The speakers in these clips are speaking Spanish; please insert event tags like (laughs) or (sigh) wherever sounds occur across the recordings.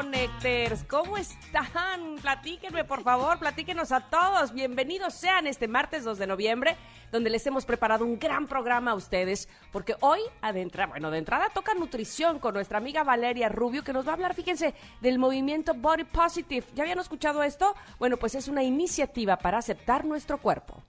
Connectors, ¿cómo están? Platíquenme, por favor, platíquenos a todos. Bienvenidos sean este martes 2 de noviembre, donde les hemos preparado un gran programa a ustedes, porque hoy, adentra, bueno, de entrada toca nutrición con nuestra amiga Valeria Rubio, que nos va a hablar, fíjense, del movimiento Body Positive. ¿Ya habían escuchado esto? Bueno, pues es una iniciativa para aceptar nuestro cuerpo.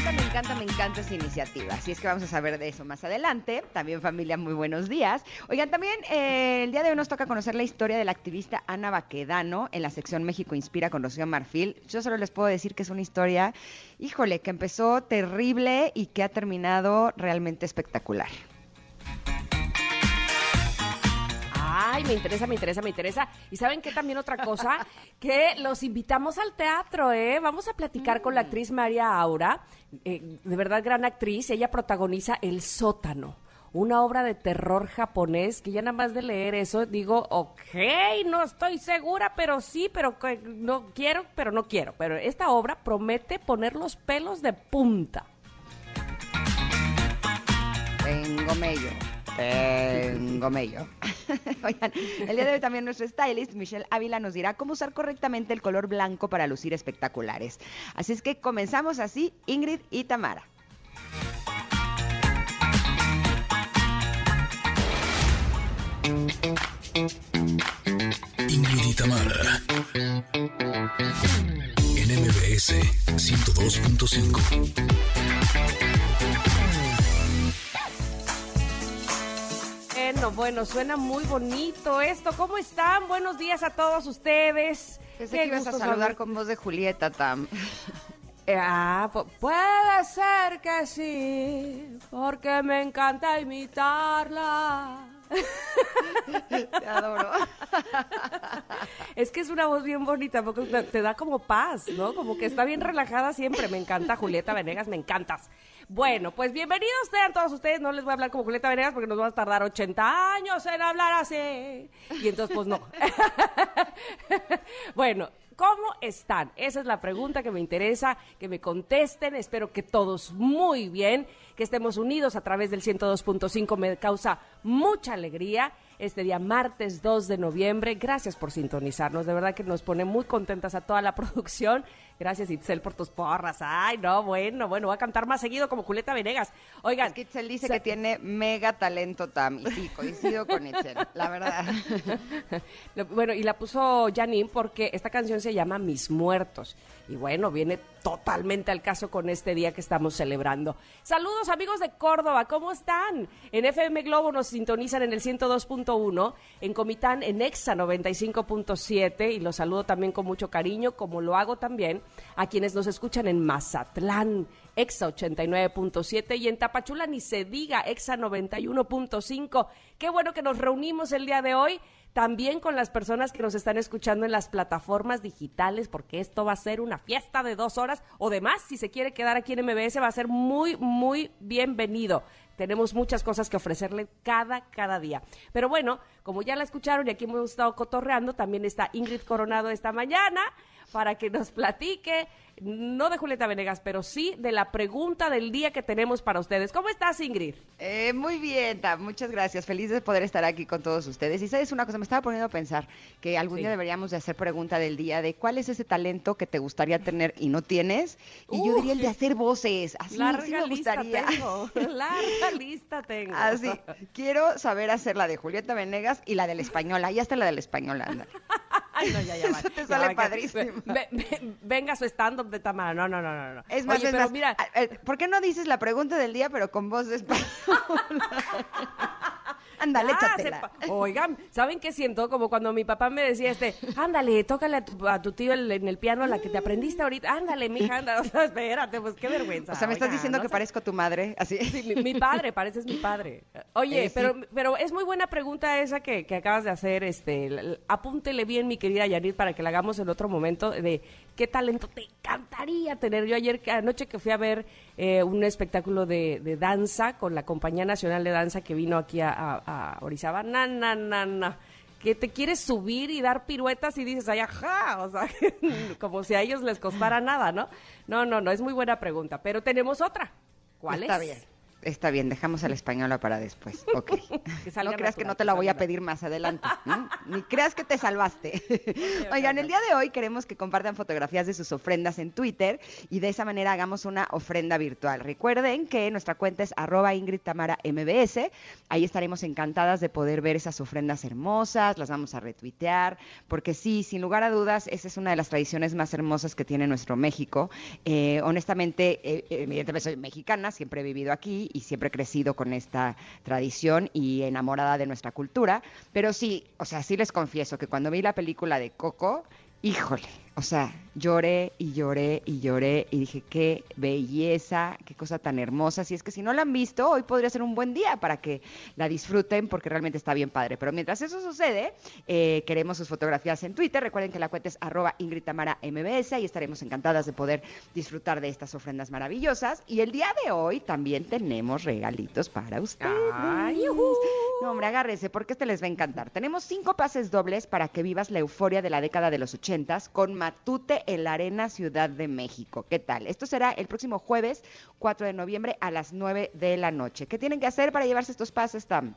Encanta, me encanta, me encanta esa iniciativa. Así es que vamos a saber de eso más adelante. También familia, muy buenos días. Oigan, también eh, el día de hoy nos toca conocer la historia de la activista Ana Baquedano en la sección México Inspira con Rocío Marfil. Yo solo les puedo decir que es una historia, híjole, que empezó terrible y que ha terminado realmente espectacular. Ay, me interesa, me interesa, me interesa. Y saben qué también otra cosa, (laughs) que los invitamos al teatro, ¿eh? Vamos a platicar con la actriz María Aura, eh, de verdad gran actriz. Ella protagoniza El sótano una obra de terror japonés que ya nada más de leer eso digo, ok, no estoy segura, pero sí, pero no quiero, pero no quiero. Pero esta obra promete poner los pelos de punta. Tengo medio. Tengo medio. (laughs) Oigan, el día de hoy también nuestro stylist, Michelle Ávila, nos dirá cómo usar correctamente el color blanco para lucir espectaculares. Así es que comenzamos así, Ingrid y Tamara. Ingrid y Tamara. En MBS 102.5. Bueno, bueno, suena muy bonito esto. ¿Cómo están? Buenos días a todos ustedes. Pensé que ibas a saludar con voz de Julieta, Tam. Eh, ah, puede ser que sí, porque me encanta imitarla. Te adoro. Es que es una voz bien bonita, porque te da como paz, ¿no? Como que está bien relajada siempre. Me encanta, Julieta Venegas, me encantas. Bueno, pues bienvenidos sean todos ustedes. No les voy a hablar como Julieta Venegas porque nos vamos a tardar 80 años en hablar así. Y entonces, pues no. (laughs) bueno, ¿Cómo están? Esa es la pregunta que me interesa, que me contesten. Espero que todos muy bien, que estemos unidos a través del 102.5. Me causa mucha alegría este día martes 2 de noviembre. Gracias por sintonizarnos. De verdad que nos pone muy contentas a toda la (laughs) producción Gracias, Itzel, por tus porras. Ay, no, bueno, bueno, voy a cantar más seguido como Julieta Venegas. Oigan. Es que Itzel dice que tiene mega talento, Tam. Y coincido con Itzel, la verdad. (laughs) bueno, y la puso Janine porque esta canción se llama Mis Muertos. Y bueno, viene totalmente al caso con este día que estamos celebrando. Saludos amigos de Córdoba, ¿cómo están? En FM Globo nos sintonizan en el 102.1, en Comitán en Exa 95.7 y los saludo también con mucho cariño, como lo hago también a quienes nos escuchan en Mazatlán, Exa 89.7 y en Tapachula ni se diga, Exa 91.5. Qué bueno que nos reunimos el día de hoy también con las personas que nos están escuchando en las plataformas digitales, porque esto va a ser una fiesta de dos horas o demás. Si se quiere quedar aquí en MBS, va a ser muy, muy bienvenido. Tenemos muchas cosas que ofrecerle cada, cada día. Pero bueno, como ya la escucharon y aquí hemos estado cotorreando, también está Ingrid Coronado esta mañana para que nos platique no de Julieta Venegas, pero sí de la pregunta del día que tenemos para ustedes. ¿Cómo estás, Ingrid? Eh, muy bien, muchas gracias. Feliz de poder estar aquí con todos ustedes. Y sabes una cosa, me estaba poniendo a pensar que algún día deberíamos de hacer pregunta del día de cuál es ese talento que te gustaría tener y no tienes. Y yo diría el de hacer voces. Así larga me gustaría. Lista tengo. (laughs) Larga lista tengo. Así, quiero saber hacer la de Julieta Venegas y la de la española. Ahí está la de la española, (laughs) Ay, no, ya, ya, va. (laughs) te sale padrísimo. venga su stand-up de Tamara. No, no, no, no. no. Es más, pero mira. ¿Por qué no dices la pregunta del día, pero con voz de español? (laughs) Ándale, échatela. Oigan, ¿saben qué siento? Como cuando mi papá me decía este, ándale, tócale a tu, tío en el piano la que te aprendiste ahorita. Ándale, mija, anda. espérate, pues qué vergüenza. O sea, me estás diciendo que parezco tu madre, así. Sí, mi, padre, pareces mi padre. Oye, eh, pero, pero es muy buena pregunta esa que, que acabas de hacer. Este, apúntele bien, mi querida Yanir, para que la hagamos en otro momento de qué talento te encantaría tener. Yo ayer, anoche que fui a ver eh, un espectáculo de, danza con la Compañía Nacional de Danza que vino aquí a, a, Orizaba, na, na, na, que te quieres subir y dar piruetas y dices, ay, ajá, o sea, (laughs) como si a ellos les costara nada, ¿no? No, no, no, es muy buena pregunta, pero tenemos otra. ¿Cuál Está es? bien. Está bien, dejamos el español para después. (laughs) Ok. No creas que no te la voy a pedir más adelante. (laughs) Ni creas que te salvaste. (laughs) Oigan, el día de hoy queremos que compartan fotografías de sus ofrendas en Twitter y de esa manera hagamos una ofrenda virtual. Recuerden que nuestra cuenta es arroba Ingrid Tamara MBS. Ahí estaremos encantadas de poder ver esas ofrendas hermosas, las vamos a retuitear, porque sí, sin lugar a dudas, esa es una de las tradiciones más hermosas que tiene nuestro México. Eh, honestamente, eh, evidentemente soy mexicana, siempre he vivido aquí y siempre he crecido con esta tradición y enamorada de nuestra cultura. Pero sí, o sea, sí les confieso que cuando vi la película de Coco, híjole, o sea, lloré y lloré y lloré y dije, qué belleza, qué cosa tan hermosa. Si es que si no la han visto, hoy podría ser un buen día para que la disfruten porque realmente está bien padre. Pero mientras eso sucede, eh, queremos sus fotografías en Twitter. Recuerden que la cuenta es arroba Ingrid Tamara MBS y estaremos encantadas de poder disfrutar de estas ofrendas maravillosas. Y el día de hoy también tenemos regalitos para ustedes. Ay. No, hombre, agárrese, porque este les va a encantar. Tenemos cinco pases dobles para que vivas la euforia de la década de los ochentas con Matute en la Arena Ciudad de México. ¿Qué tal? Esto será el próximo jueves, 4 de noviembre, a las 9 de la noche. ¿Qué tienen que hacer para llevarse estos pases, Tam?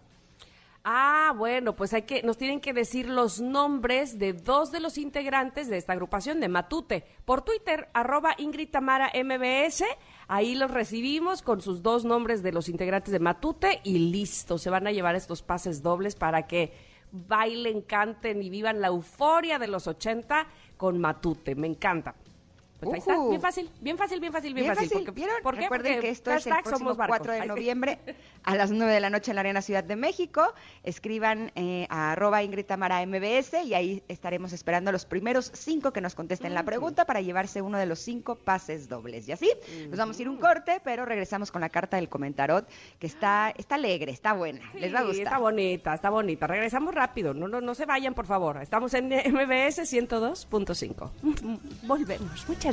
Ah, bueno, pues hay que, nos tienen que decir los nombres de dos de los integrantes de esta agrupación de Matute. Por Twitter, arroba Ingrid Tamara MBS, ahí los recibimos con sus dos nombres de los integrantes de Matute y listo, se van a llevar estos pases dobles para que bailen, canten y vivan la euforia de los 80 con Matute. Me encanta. Pues ahí está, bien fácil, bien fácil, bien fácil, bien, Bien fácil. fácil, porque- ¿vieron? ¿por qué? Recuerden Porque que esto es el próximo somos barcos. 4 de noviembre a las 9 de la noche en la Arena Ciudad de México. Escriban eh, a arroba Ingrid Tamara MBS y ahí estaremos esperando a los primeros cinco que nos contesten la pregunta para llevarse uno de los cinco pases dobles. Y así, nos vamos a ir un corte, pero regresamos con la carta del comentarot que está, está alegre, está buena, les va a gustar. Está bonita, está bonita. Regresamos rápido, no, no, no se vayan, por favor. Estamos en MBS 102.5. Volvemos. Muchas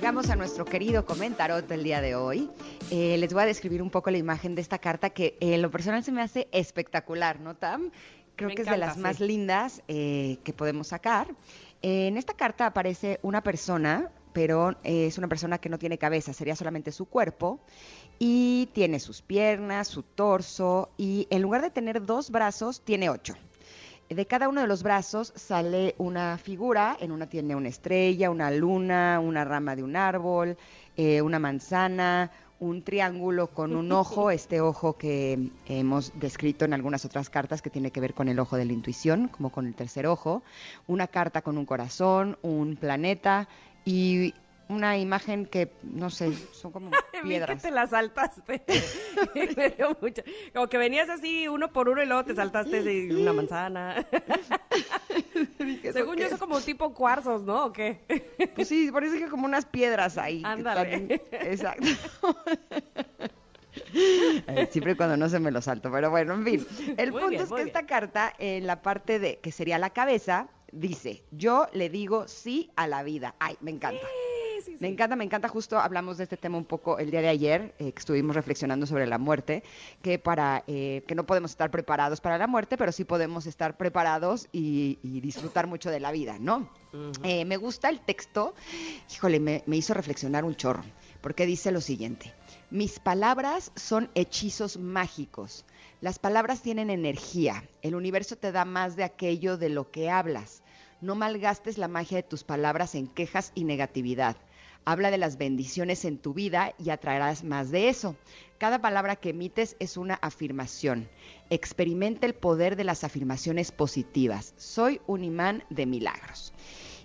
Llegamos a nuestro querido comentarot del día de hoy. Eh, les voy a describir un poco la imagen de esta carta que eh, en lo personal se me hace espectacular, ¿no, Tam? Creo Me que es de las sí. más lindas eh, que podemos sacar. Eh, en esta carta aparece una persona, pero es una persona que no tiene cabeza, sería solamente su cuerpo. Y tiene sus piernas, su torso, y en lugar de tener dos brazos, tiene ocho. De cada uno de los brazos sale una figura, en una tiene una estrella, una luna, una rama de un árbol, eh, una manzana, un triángulo con un ojo, (laughs) este ojo que hemos descrito en algunas otras cartas que tiene que ver con el ojo de la intuición, como con el tercer ojo, una carta con un corazón, un planeta y una imagen que, no sé, son como (laughs) Vi que piedras. te la saltaste. (laughs) Me dio mucho. Como que venías así uno por uno y luego te saltaste de una manzana. (laughs) Según yo, ¿qué eso es? como tipo cuarzos, ¿no? ¿O qué? Pues sí, parece que como unas piedras ahí. Ándale. Exacto. Eh, Siempre cuando no se me lo salto, pero bueno, en fin. El Muy punto bien, es que bien. esta carta, en la parte de que sería la cabeza, dice, yo le digo sí a la vida. Ay, me encanta. Sí, sí, Me encanta, me encanta. Justo hablamos de este tema un poco el día de ayer, eh, que estuvimos reflexionando sobre la muerte, que para eh, que no podemos estar preparados para la muerte, pero sí podemos estar preparados y, y disfrutar mucho de la vida, ¿no? Eh, me gusta el texto, híjole, me, me hizo reflexionar un chorro, porque dice lo siguiente, mis palabras son hechizos mágicos, las palabras tienen energía, el universo te da más de aquello de lo que hablas, no malgastes la magia de tus palabras en quejas y negatividad. Habla de las bendiciones en tu vida y atraerás más de eso. Cada palabra que emites es una afirmación. Experimenta el poder de las afirmaciones positivas. Soy un imán de milagros.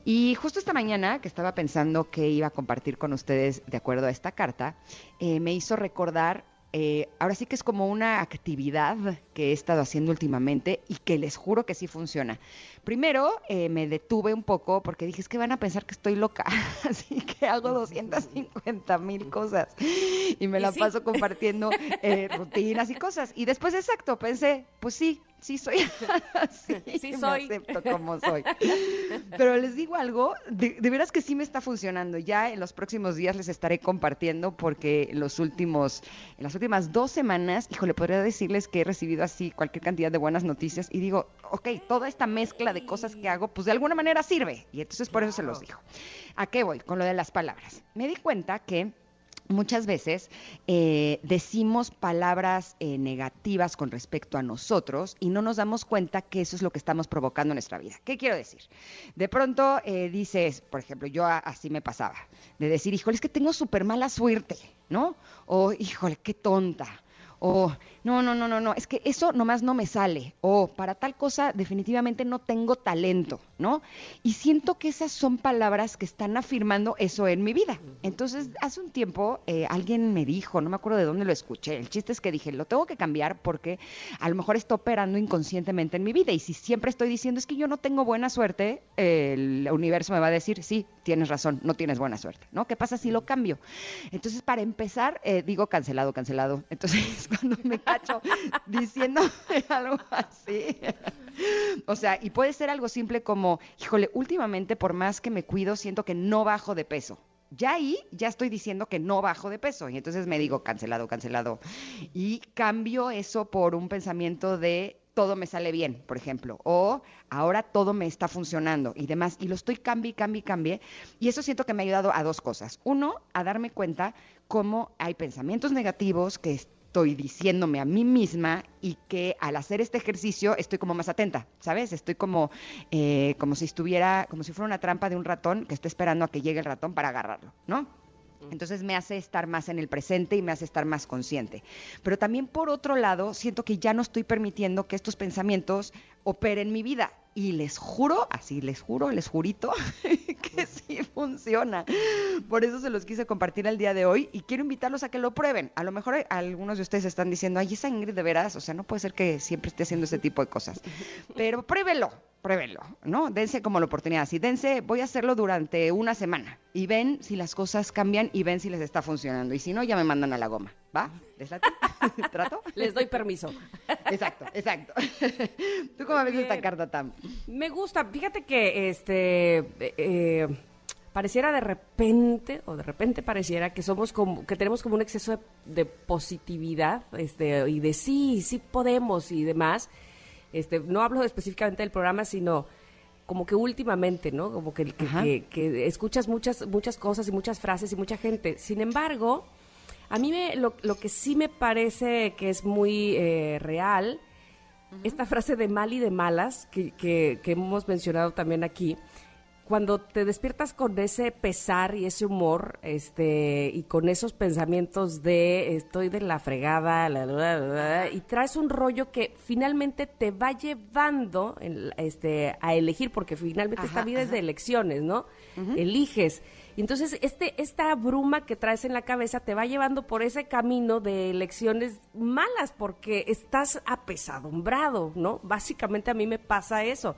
Y justo esta mañana que estaba pensando que iba a compartir con ustedes de acuerdo a esta carta, eh, me hizo recordar eh, ahora sí que es como una actividad que he estado haciendo últimamente y que les juro que sí funciona. Primero eh, me detuve un poco porque dije, es que van a pensar que estoy loca, (laughs) así que hago 250 mil cosas y me la paso (laughs) compartiendo eh, rutinas y cosas. Y después, exacto, pensé, pues sí, sí soy así, (laughs) sí soy. me acepto como soy. Pero les digo algo, de, veras que sí me está funcionando. Ya en los próximos días les estaré compartiendo porque los últimos, en las últimas dos semanas, híjole, podría decirles que he recibido así cualquier cantidad de buenas noticias y digo, ok, toda esta mezcla de cosas que hago, pues de alguna manera sirve. Y entonces por eso se los digo. ¿A qué voy? Con lo de las palabras. Me di cuenta que muchas veces eh, decimos palabras eh, negativas con respecto a nosotros y no nos damos cuenta que eso es lo que estamos provocando en nuestra vida. ¿Qué quiero decir? De pronto eh, dices, por ejemplo, yo así me pasaba, de decir, híjole, es que tengo súper mala suerte, ¿no? O, híjole, qué tonta o no, no, no, no, no, es que eso nomás no me sale, o para tal cosa definitivamente no tengo talento, ¿no? Y siento que esas son palabras que están afirmando eso en mi vida. Entonces, hace un tiempo eh, alguien me dijo, no me acuerdo de dónde lo escuché, el chiste es que dije, lo tengo que cambiar porque a lo mejor está operando inconscientemente en mi vida y si siempre estoy diciendo es que yo no tengo buena suerte, el universo me va a decir, sí, tienes razón, no tienes buena suerte, ¿no? ¿Qué pasa si lo cambio? Entonces, para empezar, eh, digo cancelado, cancelado. Entonces, (laughs) cuando me cacho diciendo (laughs) algo así. O sea, y puede ser algo simple como, híjole, últimamente por más que me cuido, siento que no bajo de peso. Ya ahí ya estoy diciendo que no bajo de peso y entonces me digo cancelado, cancelado. Y cambio eso por un pensamiento de todo me sale bien, por ejemplo, o ahora todo me está funcionando y demás, y lo estoy cambi, cambi, cambie, y eso siento que me ha ayudado a dos cosas. Uno, a darme cuenta cómo hay pensamientos negativos que estoy diciéndome a mí misma y que al hacer este ejercicio estoy como más atenta, ¿sabes? Estoy como, eh, como si estuviera, como si fuera una trampa de un ratón que está esperando a que llegue el ratón para agarrarlo, ¿no? Entonces me hace estar más en el presente y me hace estar más consciente. Pero también por otro lado, siento que ya no estoy permitiendo que estos pensamientos operen mi vida. Y les juro, así les juro, les jurito, (laughs) que sí funciona. Por eso se los quise compartir el día de hoy y quiero invitarlos a que lo prueben. A lo mejor algunos de ustedes están diciendo, ay, esa Ingrid de veras, o sea, no puede ser que siempre esté haciendo ese tipo de cosas. Pero pruébelo, pruébenlo, ¿no? Dense como la oportunidad. Así, dense, voy a hacerlo durante una semana y ven si las cosas cambian y ven si les está funcionando. Y si no, ya me mandan a la goma. ¿Va? ¿Les (laughs) ¿Trato? Les doy permiso. Exacto, exacto. (laughs) ¿Tú cómo ves esta carta, Tam? Me gusta. Fíjate que este eh, pareciera de repente, o de repente pareciera que somos como, que tenemos como un exceso de, positividad, este, y de sí, sí podemos y demás. Este, no hablo específicamente del programa, sino como que últimamente, ¿no? Como que, que, escuchas muchas, muchas cosas y muchas frases y mucha gente. Sin embargo, a mí me, lo, lo que sí me parece que es muy eh, real, esta frase de mal y de malas, que, que, hemos mencionado también aquí, cuando te despiertas con ese pesar y ese humor, este, y con esos pensamientos de estoy de la fregada, y traes un rollo que finalmente te va llevando este, a elegir, porque finalmente esta vida es de elecciones, ¿no? Eliges. Y entonces este, esta bruma que traes en la cabeza te va llevando por ese camino de elecciones malas porque estás apesadumbrado, ¿no? Básicamente a mí me pasa eso.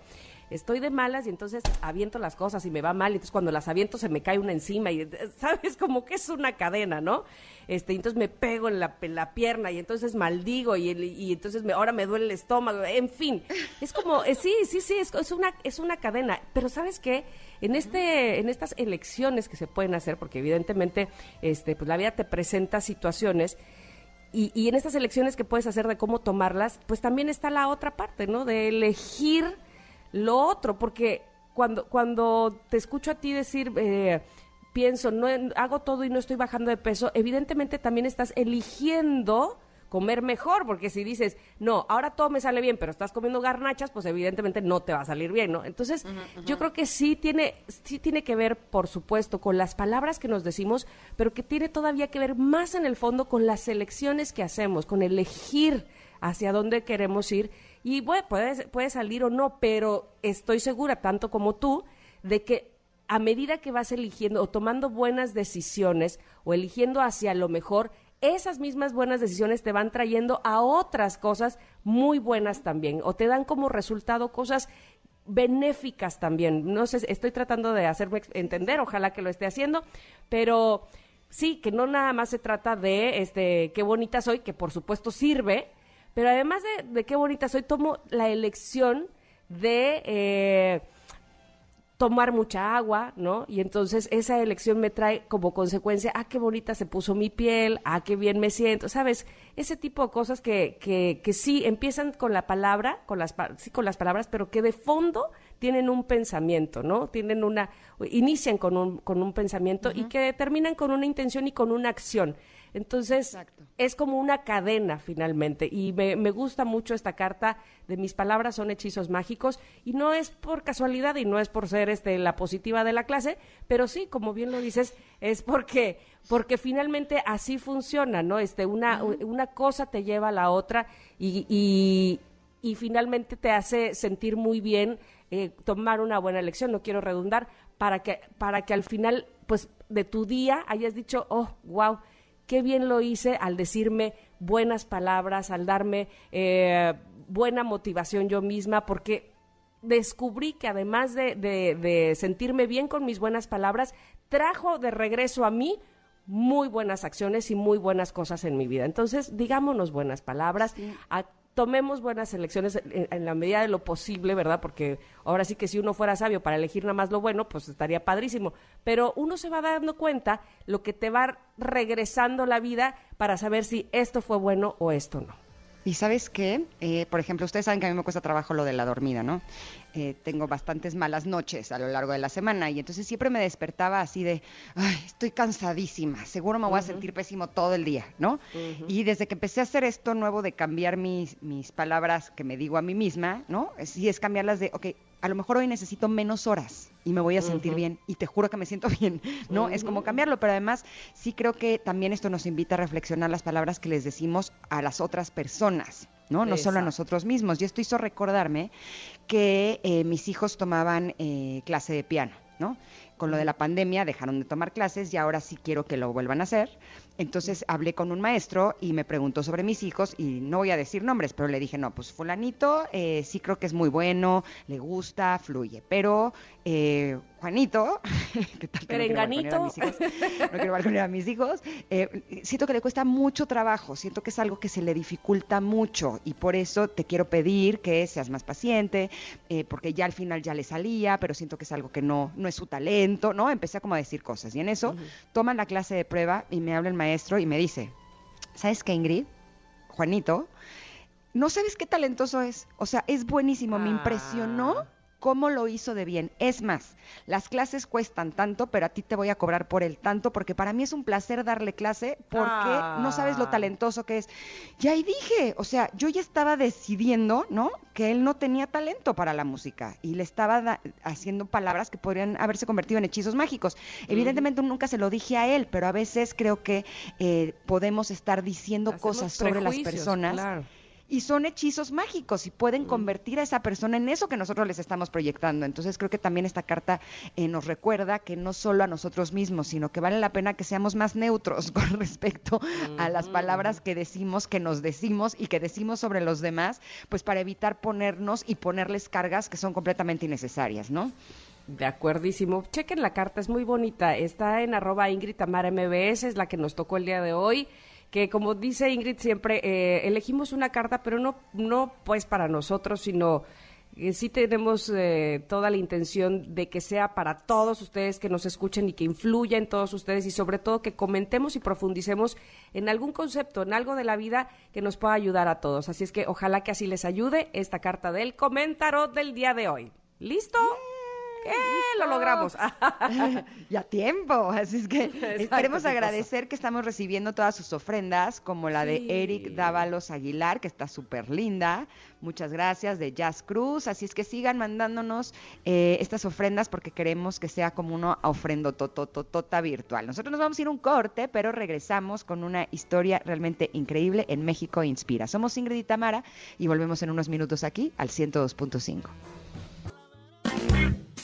Estoy de malas y entonces aviento las cosas y me va mal y entonces cuando las aviento se me cae una encima y (laughs) sabes como que es una cadena, ¿no? Este, entonces me pego en la, la pierna y entonces maldigo y, y entonces me, ahora me duele el estómago, en fin, es como, eh, sí, sí, sí, es, es, una, es una cadena, pero ¿sabes qué? En, este, en estas elecciones que se pueden hacer, porque evidentemente este, pues la vida te presenta situaciones, y, y, en estas elecciones que puedes hacer de cómo tomarlas, pues también está la otra parte, ¿no? De elegir lo otro, porque cuando, cuando te escucho a ti decir, eh, pienso, no hago todo y no estoy bajando de peso, evidentemente también estás eligiendo comer mejor, porque si dices, no, ahora todo me sale bien, pero estás comiendo garnachas, pues evidentemente no te va a salir bien, ¿no? Entonces, yo creo que sí tiene, sí tiene que ver, por supuesto, con las palabras que nos decimos, pero que tiene todavía que ver más en el fondo con las elecciones que hacemos, con elegir hacia dónde queremos ir. Y puede, puede salir o no, pero estoy segura, tanto como tú, de que a medida que vas eligiendo o tomando buenas decisiones o eligiendo hacia lo mejor, esas mismas buenas decisiones te van trayendo a otras cosas muy buenas también, o te dan como resultado cosas benéficas también. No sé, estoy tratando de hacerme entender, ojalá que lo esté haciendo, pero sí, que no nada más se trata de este qué bonita soy, que por supuesto sirve, pero además de, qué bonita soy, tomo la elección de eh, tomar mucha agua, ¿no? Y entonces esa elección me trae como consecuencia, ah, qué bonita se puso mi piel, ah, qué bien me siento, ¿sabes? Ese tipo de cosas que, que, que sí empiezan con la palabra, con las, sí, con las palabras, pero que de fondo tienen un pensamiento, ¿no? Tienen una, inician con un, con un pensamiento y que terminan con una intención y con una acción. Entonces, es como una cadena finalmente. Y me, me, gusta mucho esta carta de mis palabras son hechizos mágicos. Y no es por casualidad y no es por ser este, la positiva de la clase, pero sí, como bien lo dices, es porque, porque finalmente así funciona, ¿no? Este, una, una cosa te lleva a la otra y, y, y finalmente te hace sentir muy bien eh, tomar una buena elección, no quiero redundar, para que, para que al final, pues, de tu día hayas dicho, oh, wow, qué bien lo hice al decirme buenas palabras, al darme eh, buena motivación yo misma, porque descubrí que además de, de, sentirme bien con mis buenas palabras, trajo de regreso a mí muy buenas acciones y muy buenas cosas en mi vida. Entonces, digámonos buenas palabras, tomemos buenas elecciones en, la medida de lo posible, ¿verdad? Porque ahora sí que si uno fuera sabio para elegir nada más lo bueno, pues estaría padrísimo. Pero uno se va dando cuenta lo que te va regresando la vida para saber si esto fue bueno o esto no. Y sabes qué, eh, por ejemplo, ustedes saben que a mí me cuesta trabajo lo de la dormida, ¿no? Eh, tengo bastantes malas noches a lo largo de la semana y entonces siempre me despertaba así de, ay, estoy cansadísima, seguro me voy a sentir pésimo todo el día, ¿no? Y desde que empecé a hacer esto nuevo de cambiar mis, mis palabras que me digo a mí misma, ¿no? Sí es cambiarlas de, ok, a lo mejor hoy necesito menos horas y me voy a sentir bien y te juro que me siento (laughs) bien, ¿no? Es como cambiarlo, pero además sí creo que también esto nos invita a reflexionar las palabras que les decimos a las otras personas, ¿no? No solo a nosotros mismos. Yo esto hizo recordarme que eh, mis hijos tomaban eh, clase de piano, ¿no? Con lo de la pandemia dejaron de tomar clases y ahora sí quiero que lo vuelvan a hacer. Entonces hablé con un maestro y me preguntó sobre mis hijos y no voy a decir nombres, pero le dije, no, pues fulanito eh, sí creo que es muy bueno, le gusta, fluye, pero eh, Juanito, (laughs) que tal Perenganito. No quiero balconear a mis hijos, eh, siento que le cuesta mucho trabajo, siento que es algo que se le dificulta mucho y por eso te quiero pedir que seas más paciente, porque ya al final ya le salía, pero siento que es algo que no, no es su talento, ¿no? Empecé como a decir cosas y en eso toman la clase de prueba y me habla el maestro maestro y me dice, ¿sabes qué, Ingrid? Juanito, no sabes qué talentoso es. O sea, es buenísimo. Me impresionó ah cómo lo hizo de bien. Es más, las clases cuestan tanto, pero a ti te voy a cobrar por el tanto, porque para mí es un placer darle clase, porque no sabes lo ah. talentoso que es. Y ahí dije, o sea, yo ya estaba decidiendo, ¿no? Que él no tenía talento para la música y le estaba haciendo palabras que podrían haberse convertido en hechizos mágicos. Evidentemente nunca se lo dije a él, pero a veces creo que eh, podemos estar diciendo cosas sobre las personas. Claro y son hechizos mágicos y pueden mm. convertir a esa persona en eso que nosotros les estamos proyectando. Entonces creo que también esta carta eh, nos recuerda que no solo a nosotros mismos, sino que vale la pena que seamos más neutros (laughs) con respecto a las palabras que decimos, que nos decimos y que decimos sobre los demás, pues para evitar ponernos y ponerles cargas que son completamente innecesarias, ¿no? De acuerdísimo. Chequen la carta, es muy bonita. Está en arroba Ingrid Tamara MBS, es la que nos tocó el día de hoy que como dice Ingrid siempre, eh, elegimos una carta, pero no, no pues para nosotros, sino que sí tenemos eh, toda la intención de que sea para todos ustedes que nos escuchen y que influya en todos ustedes y sobre todo que comentemos y profundicemos en algún concepto, en algo de la vida que nos pueda ayudar a todos. Así es que ojalá que así les ayude esta carta del comentario del día de hoy. ¿Listo? ¡Eh! Lo logramos. (laughs) ya tiempo. Así es que queremos agradecer que estamos recibiendo todas sus ofrendas, como la de Eric Dávalos Aguilar, que está súper linda. Muchas gracias, de Jazz Cruz. Así es que sigan mandándonos eh, estas ofrendas porque queremos que sea como una ofrenda totototota virtual. Nosotros nos vamos a ir un corte, pero regresamos con una historia realmente increíble en México Inspira. Somos Ingrid y Tamara y volvemos en unos minutos aquí al 102.5.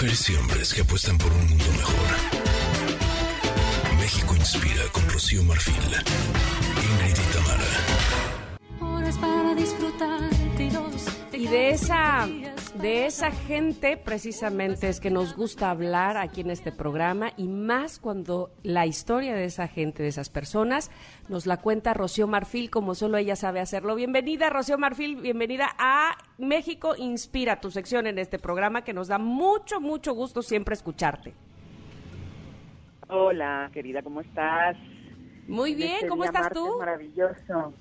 Mujeres y hombres que apuestan por un mundo mejor. México inspira con Rocío Marfil. Ingrid y Tamara. Horas para disfrutar y de esa de esa gente precisamente es que nos gusta hablar aquí en este programa y más cuando la historia de esa gente, de esas personas, nos la cuenta Rocío Marfil como solo ella sabe hacerlo. Bienvenida Rocío Marfil, bienvenida a México Inspira, tu sección en este programa que nos da mucho, mucho gusto siempre escucharte. Hola, querida, ¿cómo estás? Muy bien, Este ¿cómo estás tú? Maravilloso.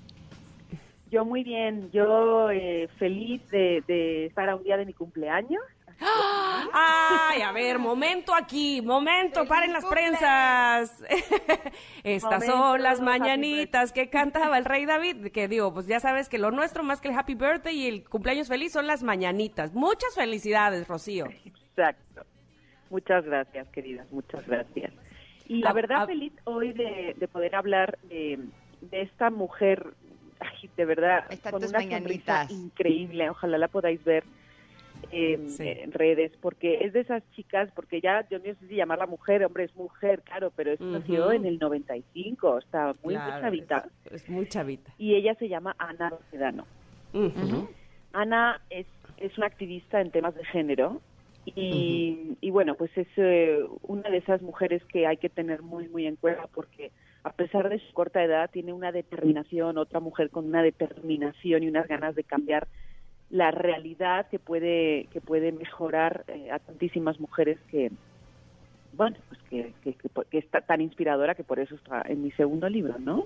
Yo muy bien, yo eh, feliz de, de estar a un día de mi cumpleaños. Ay, a ver, momento aquí, momento, paren las prensas. (laughs) Estas Momento, son las mañanitas que cantaba el rey David, que digo, pues ya sabes que lo nuestro más que el happy birthday y el cumpleaños feliz son las mañanitas. Muchas felicidades, Rocío. Exacto. Muchas gracias, queridas, muchas gracias. Y la verdad, feliz hoy de, de poder hablar de, de esta mujer, ay, de verdad, Están con una mañanitas. sonrisa increíble. Ojalá la podáis ver en, Sí. en redes, porque es de esas chicas, porque ya, yo no sé si llamarla mujer, hombre, es mujer, claro, pero esto nació Ujú. en el 95, está muy, muy Claro, chavita. Es, es muy chavita. Y ella se llama Ana Sedano. Ana es, es una activista en temas de género y, y bueno, pues es eh, una de esas mujeres que hay que tener muy, muy en cuenta porque a pesar de su corta edad tiene una determinación, otra mujer con una determinación y unas ganas de cambiar la realidad que puede que puede mejorar eh, a tantísimas mujeres que bueno pues que, que, que, que está tan inspiradora que por eso está en mi segundo libro no.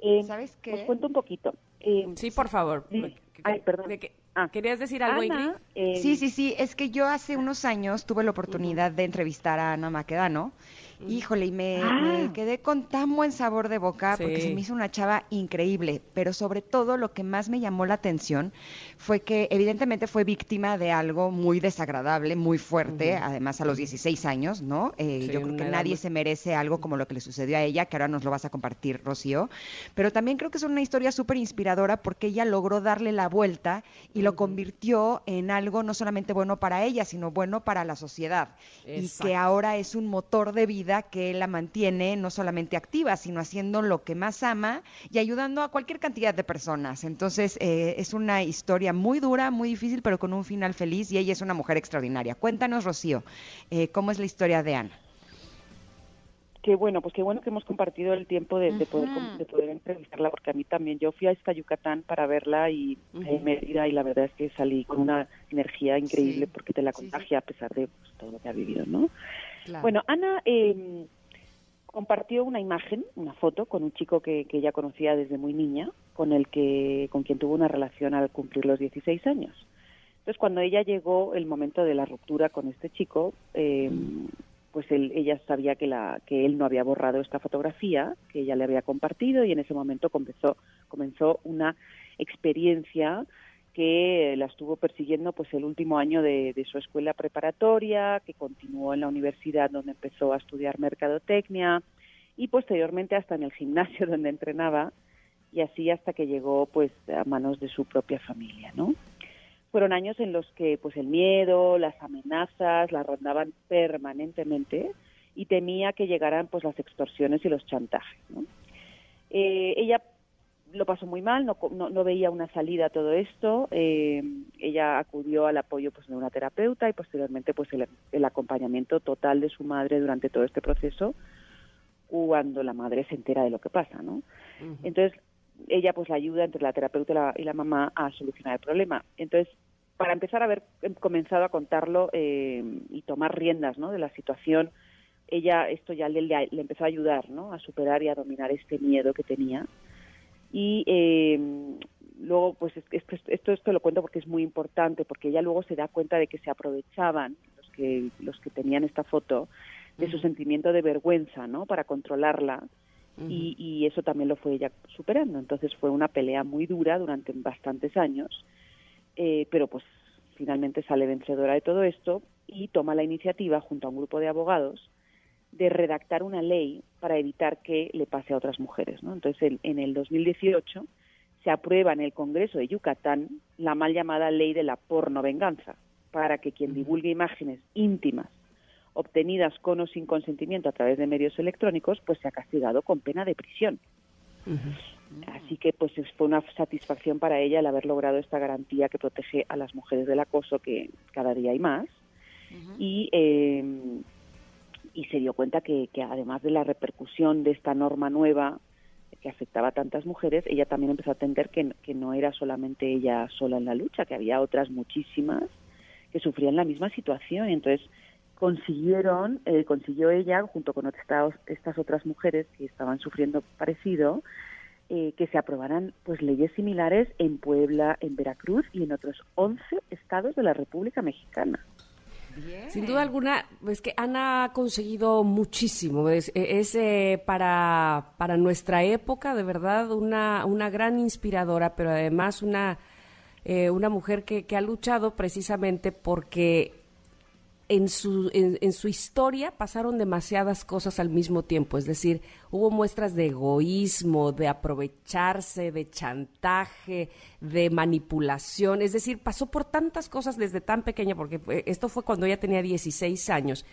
Eh, ¿Sabes qué? os cuento un poquito Eh, Sí, por favor. Ay, perdón. ¿De qué- Ah. ¿Querías decir algo, Ingrid? Ana, eh, Sí, sí, sí, es que yo hace unos años tuve la oportunidad de entrevistar a Ana Maquedano. Híjole, y me, Ah. me quedé con tan buen sabor de boca porque Sí. se me hizo una chava increíble, pero sobre todo lo que más me llamó la atención fue que evidentemente fue víctima de algo muy desagradable, muy fuerte, además a los 16 años, ¿no? Eh, Sí, yo creo que nadie muy- se merece algo como lo que le sucedió a ella, que ahora nos lo vas a compartir, Rocío. Pero también creo que es una historia súper inspiradora porque ella logró darle la vuelta y lo convirtió en algo no solamente bueno para ella, sino bueno para la sociedad. Y que ahora es un motor de vida que la mantiene no solamente activa, sino haciendo lo que más ama y ayudando a cualquier cantidad de personas. Entonces, eh, es una historia muy dura, muy difícil, pero con un final feliz y ella es una mujer extraordinaria. Cuéntanos, Rocío, eh, ¿cómo es la historia de Ana? Qué bueno, pues qué bueno que hemos compartido el tiempo de, de poder, de entrevistarla, porque a mí también, yo fui a esta Yucatán para verla y en Mérida y la verdad es que salí con una energía increíble Sí. porque te la Sí, sí. contagia a pesar de pues, todo lo que ha vivido, ¿no? Bueno, Ana eh, compartió una imagen, una foto con un chico que, que ella conocía desde muy niña, con el que con quien tuvo una relación al cumplir los 16 años. Entonces, cuando ella llegó el momento de la ruptura con este chico, eh, pues él, ella sabía que, la, que él no había borrado esta fotografía, que ella le había compartido y en ese momento comenzó, comenzó una experiencia que la estuvo persiguiendo pues el último año de, de su escuela preparatoria, que continuó en la universidad donde empezó a estudiar mercadotecnia y posteriormente hasta en el gimnasio (laughs) donde entrenaba y así hasta que llegó pues a manos de su propia familia, ¿no? Fueron años en los que pues el miedo, las amenazas la rondaban permanentemente y temía que llegaran pues las extorsiones y los chantajes. Eh, ella lo pasó muy mal, no, no, no veía una salida a todo esto. eh, ella acudió al apoyo pues, de una terapeuta y posteriormente pues, el, el acompañamiento total de su madre durante todo este proceso cuando la madre se entera de lo que pasa, ¿no? Entonces, ella pues la ayuda entre la terapeuta y la, y la mamá a solucionar el problema. Entonces, para empezar a haber comenzado a contarlo eh, y tomar riendas ¿no? de la situación, ella esto ya le, le, le empezó a ayudar ¿no? a superar y a dominar este miedo que tenía. Y eh, luego, pues es- esto, esto, esto lo cuento porque es muy importante, porque ella luego se da cuenta de que se aprovechaban los que, los que tenían esta foto de su sentimiento de vergüenza, ¿no? Para controlarla y, y, eso también lo fue ella superando. Entonces fue una pelea muy dura durante bastantes años, eh, pero pues finalmente sale vencedora de todo esto y toma la iniciativa junto a un grupo de abogados de redactar una ley para evitar que le pase a otras mujeres. ¿no? Entonces, en, el 2018 se aprueba en el Congreso de Yucatán la mal llamada ley de la porno venganza, para que quien divulgue imágenes íntimas obtenidas con o sin consentimiento a través de medios electrónicos, pues sea castigado con pena de prisión. Así que pues fue una satisfacción para ella el haber logrado esta garantía que protege a las mujeres del acoso, que cada día hay más. Y eh, y se dio cuenta que, que, además de la repercusión de esta norma nueva que afectaba a tantas mujeres, ella también empezó a entender que, no era solamente ella sola en la lucha, que había otras muchísimas que sufrían la misma situación. Y entonces consiguieron, eh, consiguió ella, junto con estas, estas otras mujeres que estaban sufriendo parecido, eh, que se aprobaran pues leyes similares en Puebla, en Veracruz y en otros 11 estados de la República Mexicana. Sin duda alguna, es que Ana ha conseguido muchísimo. Es, eh, para, para nuestra época, de verdad, una, una gran inspiradora, pero además una, eh, una mujer que, que ha luchado precisamente porque en su, en, su historia pasaron demasiadas cosas al mismo tiempo, es decir, hubo muestras de egoísmo, de aprovecharse, de chantaje, de manipulación, es decir, pasó por tantas cosas desde tan pequeña, porque esto fue cuando ella tenía 16 años,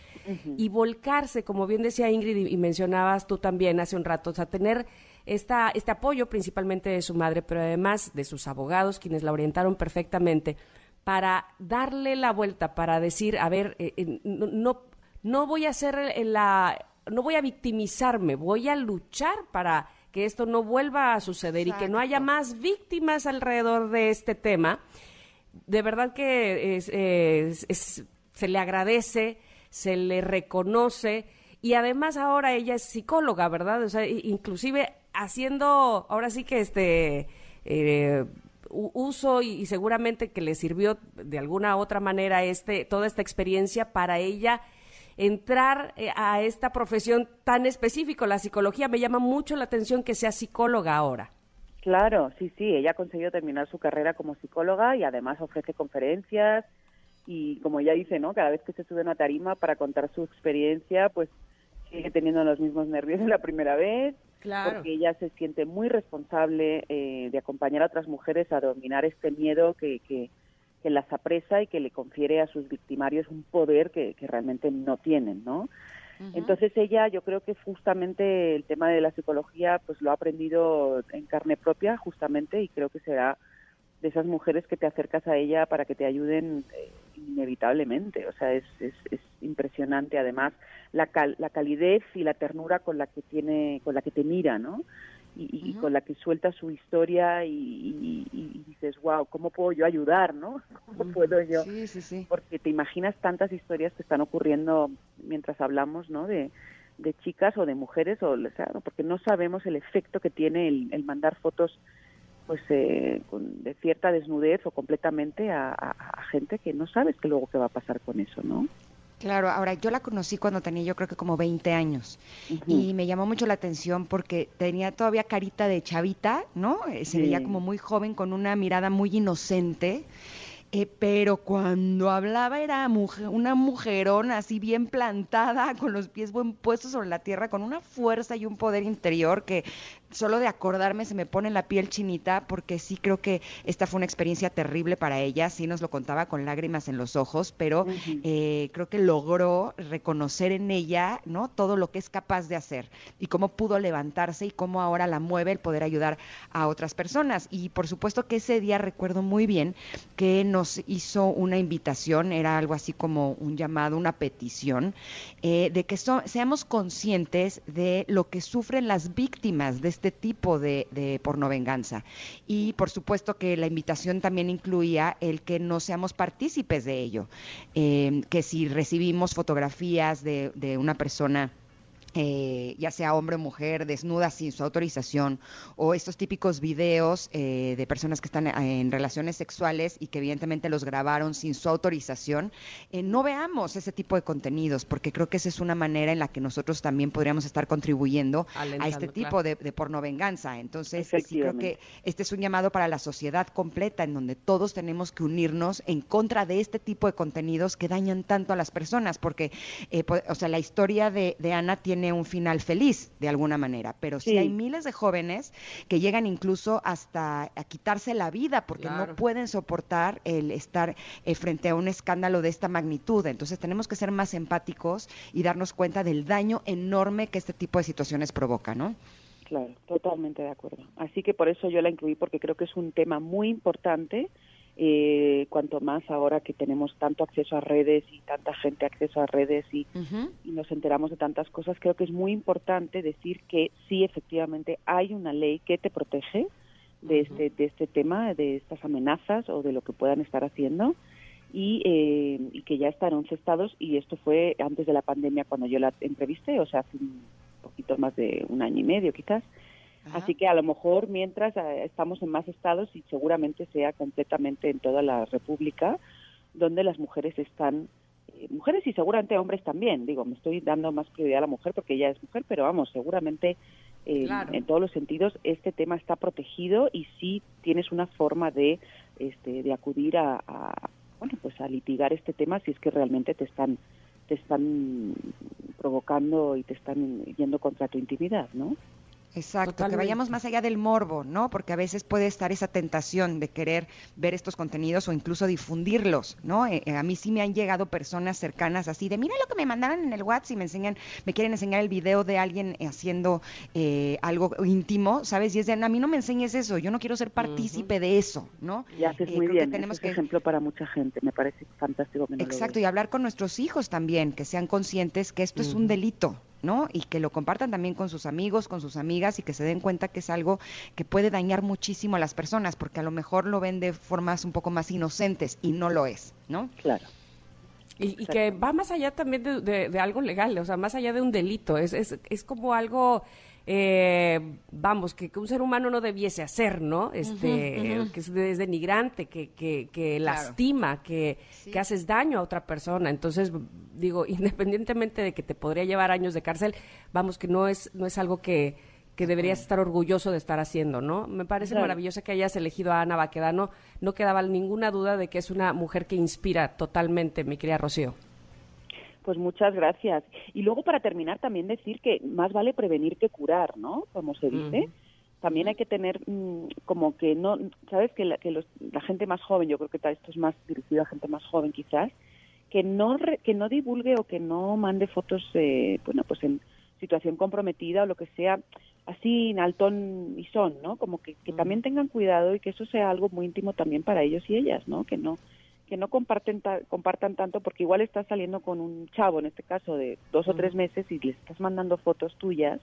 y volcarse, como bien decía Ingrid y, mencionabas tú también hace un rato, o sea, tener esta, este apoyo principalmente de su madre, pero además de sus abogados, quienes la orientaron perfectamente, para darle la vuelta, para decir, a ver, eh, eh, no, no, voy a hacer la, no voy a victimizarme, voy a luchar para que esto no vuelva a suceder y que no haya más víctimas alrededor de este tema. De verdad que se le agradece, se le reconoce y además ahora ella es psicóloga, ¿verdad? O sea, inclusive haciendo, ahora sí que este, eh, uso y, seguramente que le sirvió de alguna otra manera este toda esta experiencia para ella entrar eh, a esta profesión tan específica, la psicología. Me llama mucho la atención que sea psicóloga ahora. Claro, sí, sí, ella ha conseguido terminar su carrera como psicóloga y además ofrece conferencias y como ella dice, ¿no? Cada vez que se sube a una tarima para contar su experiencia, pues sigue teniendo los mismos nervios de la primera vez porque ella se siente muy responsable eh, de acompañar a otras mujeres a dominar este miedo que, que, las apresa y que le confiere a sus victimarios un poder que, realmente no tienen, ¿no? Entonces ella, yo creo que justamente el tema de la psicología, pues lo ha aprendido en carne propia, justamente, y creo que será de esas mujeres que te acercas a ella para que te ayuden eh, inevitablemente. O sea, es, es, es impresionante además la, la calidez y la ternura con la que tiene, con la que te mira, ¿no? Y, con la que suelta su historia y, dices, wow, ¿cómo puedo yo ayudar, no? (laughs) ¿Cómo puedo yo? Sí, sí, sí. Porque te imaginas tantas historias que están ocurriendo mientras hablamos, ¿no? De, de chicas o de mujeres, o, o sea, porque no sabemos el efecto que tiene el, el mandar fotos pues eh, con, de cierta desnudez o completamente a, gente que no sabes que luego qué va a pasar con eso, ¿no? Claro, ahora yo la conocí cuando tenía yo creo que como 20 años y me llamó mucho la atención porque tenía todavía carita de chavita, ¿no? Eh, se veía como muy joven con una mirada muy inocente. Eh, pero cuando hablaba era mujer, una mujerona así bien plantada, con los pies buen puestos sobre la tierra, con una fuerza y un poder interior que solo de acordarme se me pone la piel chinita porque sí creo que esta fue una experiencia terrible para ella, sí nos lo contaba con lágrimas en los ojos, pero eh, creo que logró reconocer en ella, ¿no? Todo lo que es capaz de hacer y cómo pudo levantarse y cómo ahora la mueve el poder ayudar a otras personas. Y por supuesto que ese día recuerdo muy bien que nos hizo una invitación, era algo así como un llamado, una petición, eh, de que seamos conscientes de lo que sufren las víctimas de este este tipo de, de pornovenganza. Y por supuesto que la invitación también incluía el que no seamos partícipes de ello, eh, que si recibimos fotografías de, de una persona eh, ya sea hombre o mujer, desnuda sin su autorización, o estos típicos videos eh, de personas que están en relaciones sexuales y que evidentemente los grabaron sin su autorización, eh, no veamos ese tipo de contenidos, porque creo que esa es una manera en la que nosotros también podríamos estar contribuyendo a este tipo de, de porno venganza. Entonces, sí creo que este es un llamado para la sociedad completa, en donde todos tenemos que unirnos en contra de este tipo de contenidos que dañan tanto a las personas, porque, o sea, la historia de, de Ana tiene un final feliz de alguna manera, pero sí, hay miles de jóvenes que llegan incluso hasta a quitarse la vida porque no pueden soportar el estar eh, frente a un escándalo de esta magnitud. Entonces tenemos que ser más empáticos y darnos cuenta del daño enorme que este tipo de situaciones provoca, ¿no? Claro, totalmente de acuerdo. Así que por eso yo la incluí porque creo que es un tema muy importante eh, cuanto más ahora que tenemos tanto acceso a redes y tanta gente acceso a redes y, nos enteramos de tantas cosas, creo que es muy importante decir que sí, efectivamente, hay una ley que te protege de, este, de este tema, de estas amenazas o de lo que puedan estar haciendo. Y, eh, y, que ya está en 11 estados y esto fue antes de la pandemia cuando yo la entrevisté, o sea, hace un poquito más de un año y medio quizás. Así que a lo mejor mientras eh, estamos en más estados y seguramente sea completamente en toda la República donde las mujeres están, eh, mujeres y seguramente hombres también, digo, me estoy dando más prioridad a la mujer porque ella es mujer, pero vamos, seguramente eh, en todos los sentidos este tema está protegido y sí tienes una forma de, este, de acudir a, a, bueno, pues a litigar este tema si es que realmente te están te están provocando y te están yendo contra tu intimidad, ¿no? Exacto, que vayamos más allá del morbo, ¿no? Porque a veces puede estar esa tentación de querer ver estos contenidos o incluso difundirlos, ¿no? Eh, eh, a mí sí me han llegado personas cercanas así de, mira lo que me mandaron en el WhatsApp y me enseñan, me quieren enseñar el video de alguien haciendo eh, algo íntimo, ¿sabes? Y es de, a mí no me enseñes eso, yo no quiero ser partícipe de eso, ¿no? Y haces muy bien, tenemos que... ejemplo para mucha gente, me parece fantástico. Exacto, y hablar con nuestros hijos también, que sean conscientes que esto es un delito, ¿no? Y que lo compartan también con sus amigos, con sus amigas y que se den cuenta que es algo que puede dañar muchísimo a las personas, porque a lo mejor lo ven de formas un poco más inocentes y no lo es, ¿no? Claro. Y, que va más allá también de, algo legal, o sea, más allá de un delito, es, es, es como algo... Eh, vamos, que, un ser humano no debiese hacer, ¿no? Este, que es, denigrante, que, que, lastima, que, que haces daño a otra persona. Entonces, digo, (laughs) independientemente de que te podría llevar años de cárcel, vamos, que no es, no es algo que, que deberías estar orgulloso de estar haciendo, ¿no? Me parece maravilloso que hayas elegido a Ana Baquedano. No quedaba ninguna duda de que es una mujer que inspira totalmente, mi querida Rocío. Pues muchas gracias. Y luego para terminar también decir que más vale prevenir que curar, ¿no? Como se dice. También hay que tener mm, como que no, sabes que, la, que los, la gente más joven, yo creo que esto es más dirigido a gente más joven quizás, que no que no divulgue o que no mande fotos eh, bueno pues en situación comprometida o lo que sea así en altón y son no como que, que también tengan cuidado y que eso sea algo muy íntimo también para ellos y ellas no que no que no comparten compartan tanto porque igual estás saliendo con un chavo en este caso de dos o tres meses y le estás mandando fotos tuyas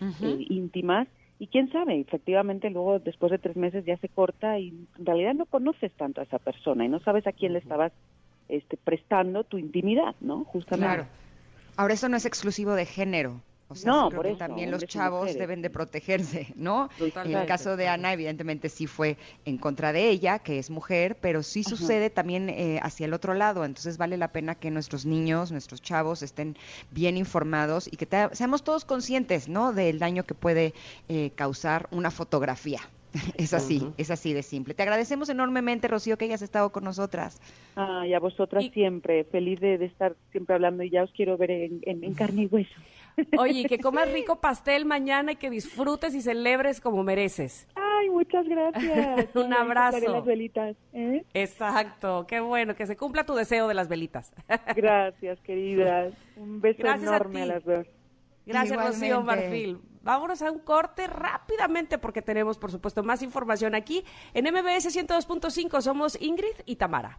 eh, íntimas y quién sabe, efectivamente luego después de tres meses ya se corta y en realidad no conoces tanto a esa persona y no sabes a quién le estabas este, prestando tu intimidad, ¿no? Justamente. Claro. Ahora, eso no es exclusivo de género. O sea, no, por eso, también los chavos deben de protegerse, ¿no? En el caso de Ana, evidentemente sí fue en contra de ella, que es mujer, pero sí sucede también eh, hacia el otro lado. Entonces vale la pena que nuestros niños, nuestros chavos estén bien informados y que seamos todos conscientes, ¿no? Del daño que puede eh, causar una fotografía. (laughs) Es así, es así de simple. Te agradecemos enormemente, Rocío, que hayas estado con nosotras. Ay, a vosotras siempre. Feliz de, estar siempre hablando y ya os quiero ver en, carne y hueso. Oye, que comas rico pastel mañana y que disfrutes y celebres como mereces. Ay, muchas gracias. (laughs) Un abrazo. las velitas. ¿eh? Exacto, qué bueno, que se cumpla tu deseo de las velitas. (laughs) gracias, queridas. Un beso enorme a, las dos. Gracias, Rocío Marfil vámonos a un corte rápidamente porque tenemos, por supuesto, más información aquí en MBS 102.5. Somos Ingrid y Tamara.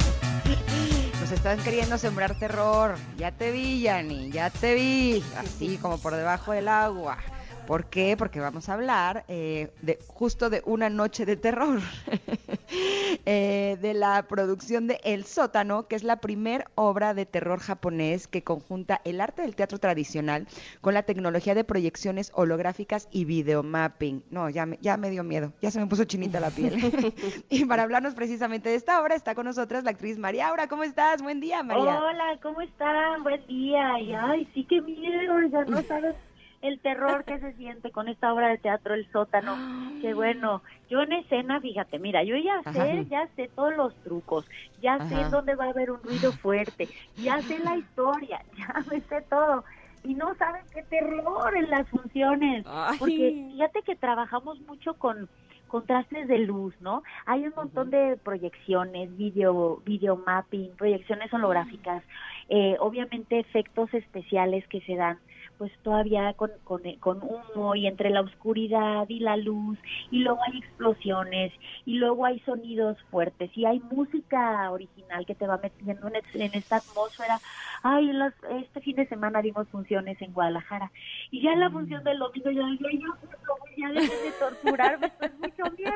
Están queriendo sembrar terror. Ya te vi, Yanni, ya te vi. Así como por debajo del agua. ¿Por qué? Porque vamos a hablar eh, de justo de una noche de terror, (laughs) eh, de la producción de El Sótano, que es la primer obra de terror japonés que conjunta el arte del teatro tradicional con la tecnología de proyecciones holográficas y videomapping. No, ya me, ya me dio miedo, ya se me puso chinita la piel. (laughs) y para hablarnos precisamente de esta obra está con nosotras la actriz María Aura. ¿Cómo estás? Buen día, María. Hola, ¿cómo están? Buen día. Y ay, sí que miedo, ya no (laughs) sabes el terror que se siente con esta obra de teatro El sótano. Qué (gasps) bueno. Yo en escena, fíjate, mira, yo ya sé, ya sé todos los trucos, ya sé Ajá. dónde va a haber un ruido fuerte, ya sé la (laughs) historia, ya me sé todo. Y no saben qué terror en las funciones, Ay. porque fíjate que trabajamos mucho con contrastes de luz, ¿no? Hay un montón de proyecciones, video, video mapping, proyecciones holográficas, eh, obviamente efectos especiales que se dan pues todavía con, con, con humo y entre la oscuridad y la luz y luego hay explosiones y luego hay sonidos fuertes y hay música original que te va metiendo en, es- en esta atmósfera. Ay, en las- este fin de semana dimos funciones en Guadalajara y ya en la función del domingo yo dije, "Ay, ya, dejen de torturarme, esto es mucho miedo.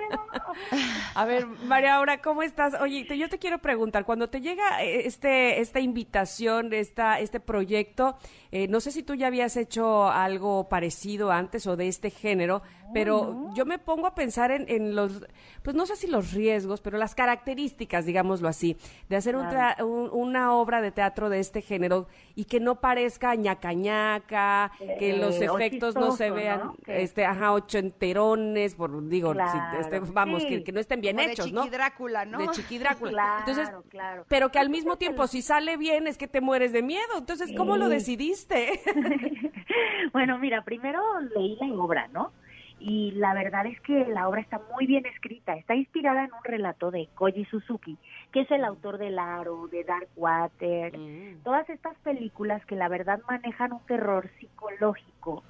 A ver, María Aura, ¿cómo estás? Oye, te- yo te quiero preguntar, cuando te llega eh, este esta invitación, esta este proyecto, eh, no sé si tú ya habías hecho algo parecido antes o de este género, pero yo me pongo a pensar en, en los, pues no sé si los riesgos, pero las características, digámoslo así, de hacer un tra- un- una obra de teatro de este género y que no parezca ñaca ñaca, que Eh, los o efectos no se vean, ¿no? Este, ajá, ochenterones, por digo, si- Claro, este, vamos, sí. que, que no estén bien Como hechos, de ¿no? Chiqui Drácula, ¿no? De Chiqui Drácula. Claro, Entonces, claro. pero que al mismo tiempo, si sale bien, es que te mueres de miedo. Entonces, ¿cómo lo decidiste? (laughs) bueno, mira, primero leí la obra, ¿no? Y la verdad es que la obra está muy bien escrita. Está inspirada en un relato de Koji Suzuki, que es el autor del Aro, de Dark Water, todas estas películas que la verdad manejan un terror psicológico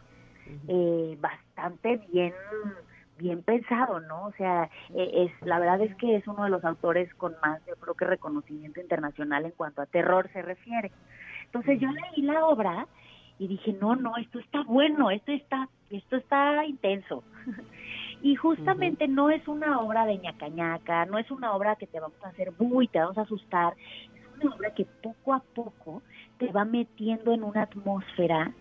eh, bastante bien bien pensado, ¿no? O sea, eh, es la verdad es que es uno de los autores con más, yo creo que reconocimiento internacional en cuanto a terror se refiere. Entonces yo leí la obra y dije, no, no, esto está bueno, esto está, esto está intenso. (laughs) y justamente no es una obra de ñaca ñaca, no es una obra que te vamos a hacer buy, te vamos a asustar, es una obra que poco a poco te va metiendo en una atmósfera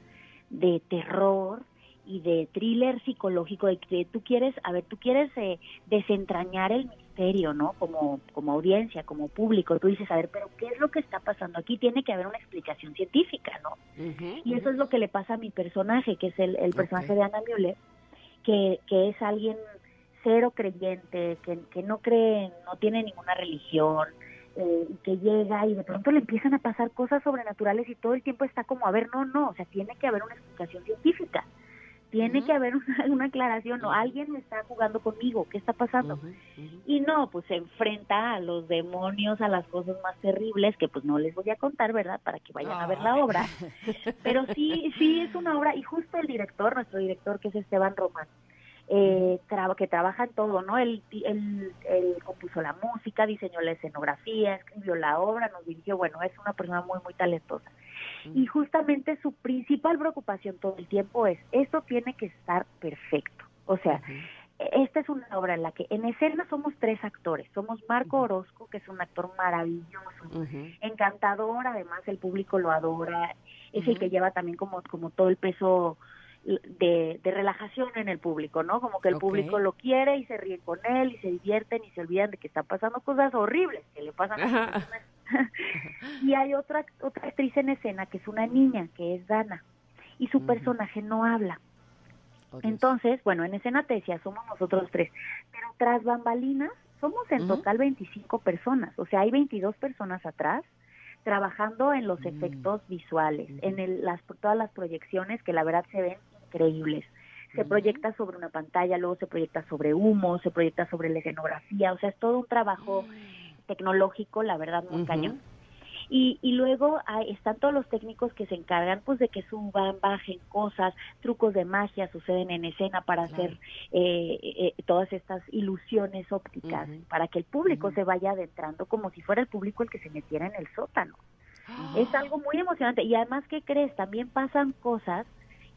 de terror y de thriller psicológico de que tú quieres, a ver, tú quieres eh, desentrañar el misterio, ¿no? Como como audiencia, como público, tú dices, a ver, pero ¿qué es lo que está pasando aquí? Tiene que haber una explicación científica, ¿no? Y eso es lo que le pasa a mi personaje, que es el, el personaje de Ana Müller, que, que es alguien cero creyente, que, que no cree, no tiene ninguna religión, eh, que llega y de pronto le empiezan a pasar cosas sobrenaturales y todo el tiempo está como, a ver, no, no, o sea, tiene que haber una explicación científica, tiene que haber una, (laughs) una aclaración, o alguien me está jugando conmigo, ¿qué está pasando? Y no, pues se enfrenta a los demonios, a las cosas más terribles, que pues no les voy a contar, ¿verdad? Para que vayan a ver la obra. (laughs) Pero sí, sí es una obra, y justo el director, nuestro director, que es Esteban Román, eh, que trabaja en todo, ¿no? Él, él, él compuso la música, diseñó la escenografía, escribió la obra, nos dirigió, bueno, es una persona muy, muy talentosa. Y justamente su principal preocupación todo el tiempo es, esto tiene que estar perfecto. O sea, esta es una obra en la que en escena somos tres actores. Somos Marco Orozco, que es un actor maravilloso, encantador, además el público lo adora, es el que lleva también como, como todo el peso de, de relajación en el público, ¿no? Como que el público lo quiere y se ríe con él y se divierten y se olvidan de que están pasando cosas horribles que le pasan a los personajes. Y hay otra otra actriz en escena que es una niña, que es Dana, y su personaje no habla. Oh. Entonces, bueno, en escena te decía, somos nosotros tres, pero tras bambalinas somos en total 25 personas, o sea, hay 22 personas atrás trabajando en los Mm. efectos visuales, en el, las, todas las proyecciones que la verdad se ven increíbles. Se proyecta sobre una pantalla, luego se proyecta sobre humo, se proyecta sobre la escenografía, o sea, es todo un trabajo tecnológico, la verdad, muy cañón. Y, y luego hay, están todos los técnicos que se encargan pues de que suban, bajen cosas, trucos de magia suceden en escena para hacer eh, eh, todas estas ilusiones ópticas, para que el público se vaya adentrando como si fuera el público el que se metiera en el sótano. Es algo muy emocionante y además, ¿qué crees? También pasan cosas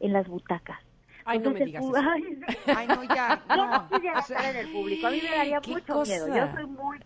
en las butacas. Ay, no me Entonces, digas eso. Ay, no, ya. (laughs) no. no quisiera estar en el público. A mí me daría ¿Qué mucho cosa? miedo. Yo soy muy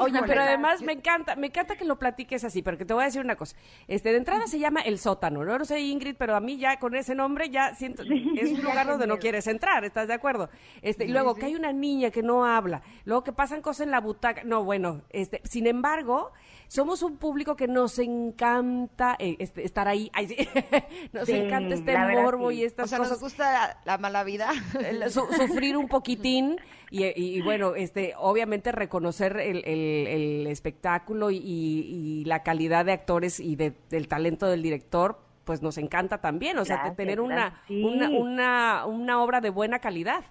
Oye, pero además me encanta, me encanta que lo platiques así, porque te voy a decir una cosa. Este, de entrada se llama El Sótano, ¿no? No sé, Ingrid, pero a mí ya con ese nombre ya siento, (laughs) es un lugar donde no quieres entrar, ¿estás de acuerdo? Este, y luego que hay una niña que no habla, luego que pasan cosas en la butaca, no, bueno, este, sin embargo, somos un público que nos encanta eh, este, estar ahí, Ay, sí. (laughs) nos Sí, encanta este verdad, morbo sí. y estas O sea, cosas nos gusta la, la mala vida. el- su- sufrir un poquitín (laughs) y, y, bueno, este, obviamente reconocer el, el- el espectáculo y, y la calidad de actores y de- del talento del director, pues nos encanta también, o sea, tener una. Sí. una, una, una obra de buena calidad.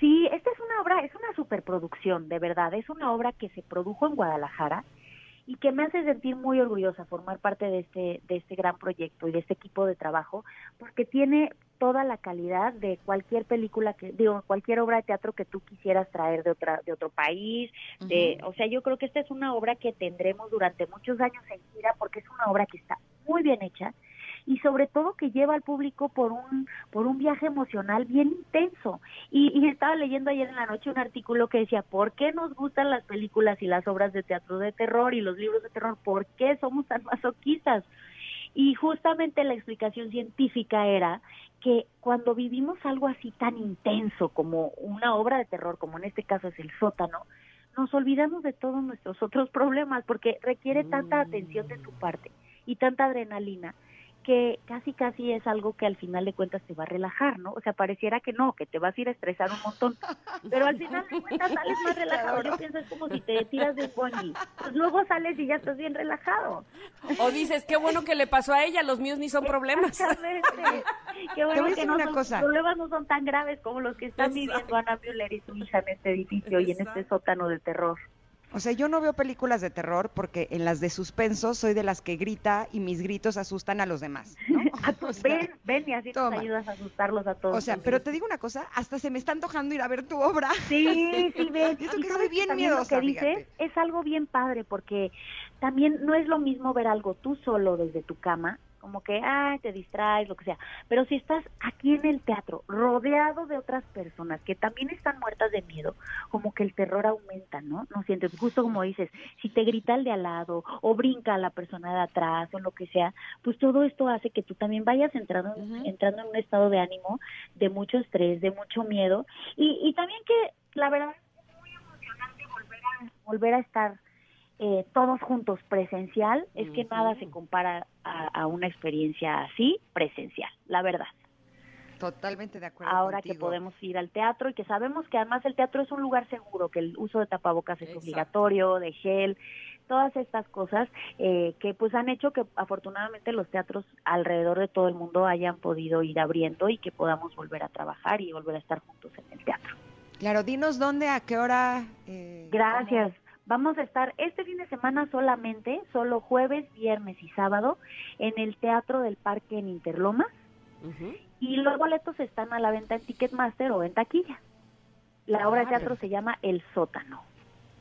Sí, esta es una obra, es una superproducción, de verdad. Es una obra que se produjo en Guadalajara y que me hace sentir muy orgullosa formar parte de este, de este gran proyecto y de este equipo de trabajo, porque tiene toda la calidad de cualquier película que, digo, cualquier obra de teatro que tú quisieras traer de otra, de otro país, de, o sea, yo creo que esta es una obra que tendremos durante muchos años en gira porque es una obra que está muy bien hecha y sobre todo que lleva al público por un por un viaje emocional bien intenso. Y, y estaba leyendo ayer en la noche un artículo que decía por qué nos gustan las películas y las obras de teatro de terror y los libros de terror por qué somos tan masoquistas y justamente la explicación científica era que cuando vivimos algo así tan intenso como una obra de terror como en este caso es el sótano nos olvidamos de todos nuestros otros problemas porque requiere tanta atención de tu parte y tanta adrenalina que casi casi es algo que al final de cuentas te va a relajar, ¿no? O sea, pareciera que no, que te vas a ir a estresar un montón, (laughs) pero al final de cuentas sales más relajado. Yo pienso es como si te tiras de un bungee, pues luego sales y ya estás bien relajado. O dices, qué bueno que le pasó a ella, los míos ni son problemas. (laughs) Qué bueno que no una son- cosa. problemas no son tan graves como los que están Exacto. viviendo Ana Müller y su hija en este edificio y en este sótano de terror. O sea, yo no veo películas de terror porque en las de suspenso soy de las que grita y mis gritos asustan a los demás. ¿no? (laughs) O sea, ven, ven y así toma. nos ayudas a asustarlos a todos. o sea, pero te digo una cosa, hasta se me está antojando ir a ver tu obra. (laughs) Sí, sí, ven. (laughs) Eso que soy bien miedosa, Lo que dices es algo bien padre porque también no es lo mismo ver algo tú solo desde tu cama, como que, ay, te distraes, lo que sea. Pero si estás aquí en el teatro, rodeado de otras personas que también están muertas de miedo, como que el terror aumenta, ¿no? No sientes, justo como dices, si te grita el de al lado o brinca la persona de atrás o lo que sea, pues todo esto hace que tú también vayas entrando, en- entrando en un estado de ánimo de mucho estrés, de mucho miedo y, y también que la verdad es muy emocionante volver a, volver a estar eh, todos juntos presencial, es que nada se compara a, a una experiencia así presencial, la verdad. Totalmente de acuerdo Ahora que podemos ir al teatro y que sabemos que además el teatro es un lugar seguro, que el uso de tapabocas es Exacto. obligatorio, de gel, todas estas cosas eh, que pues han hecho que afortunadamente los teatros alrededor de todo el mundo hayan podido ir abriendo y que podamos volver a trabajar y volver a estar juntos en el teatro. Claro, dinos dónde, a qué hora. eh, Gracias. Vamos a estar este fin de semana solamente, solo jueves, viernes y sábado, en el Teatro del Parque en Interlomas. Y los boletos están a la venta en Ticketmaster o en taquilla. La obra de Ah, teatro se llama El Sótano.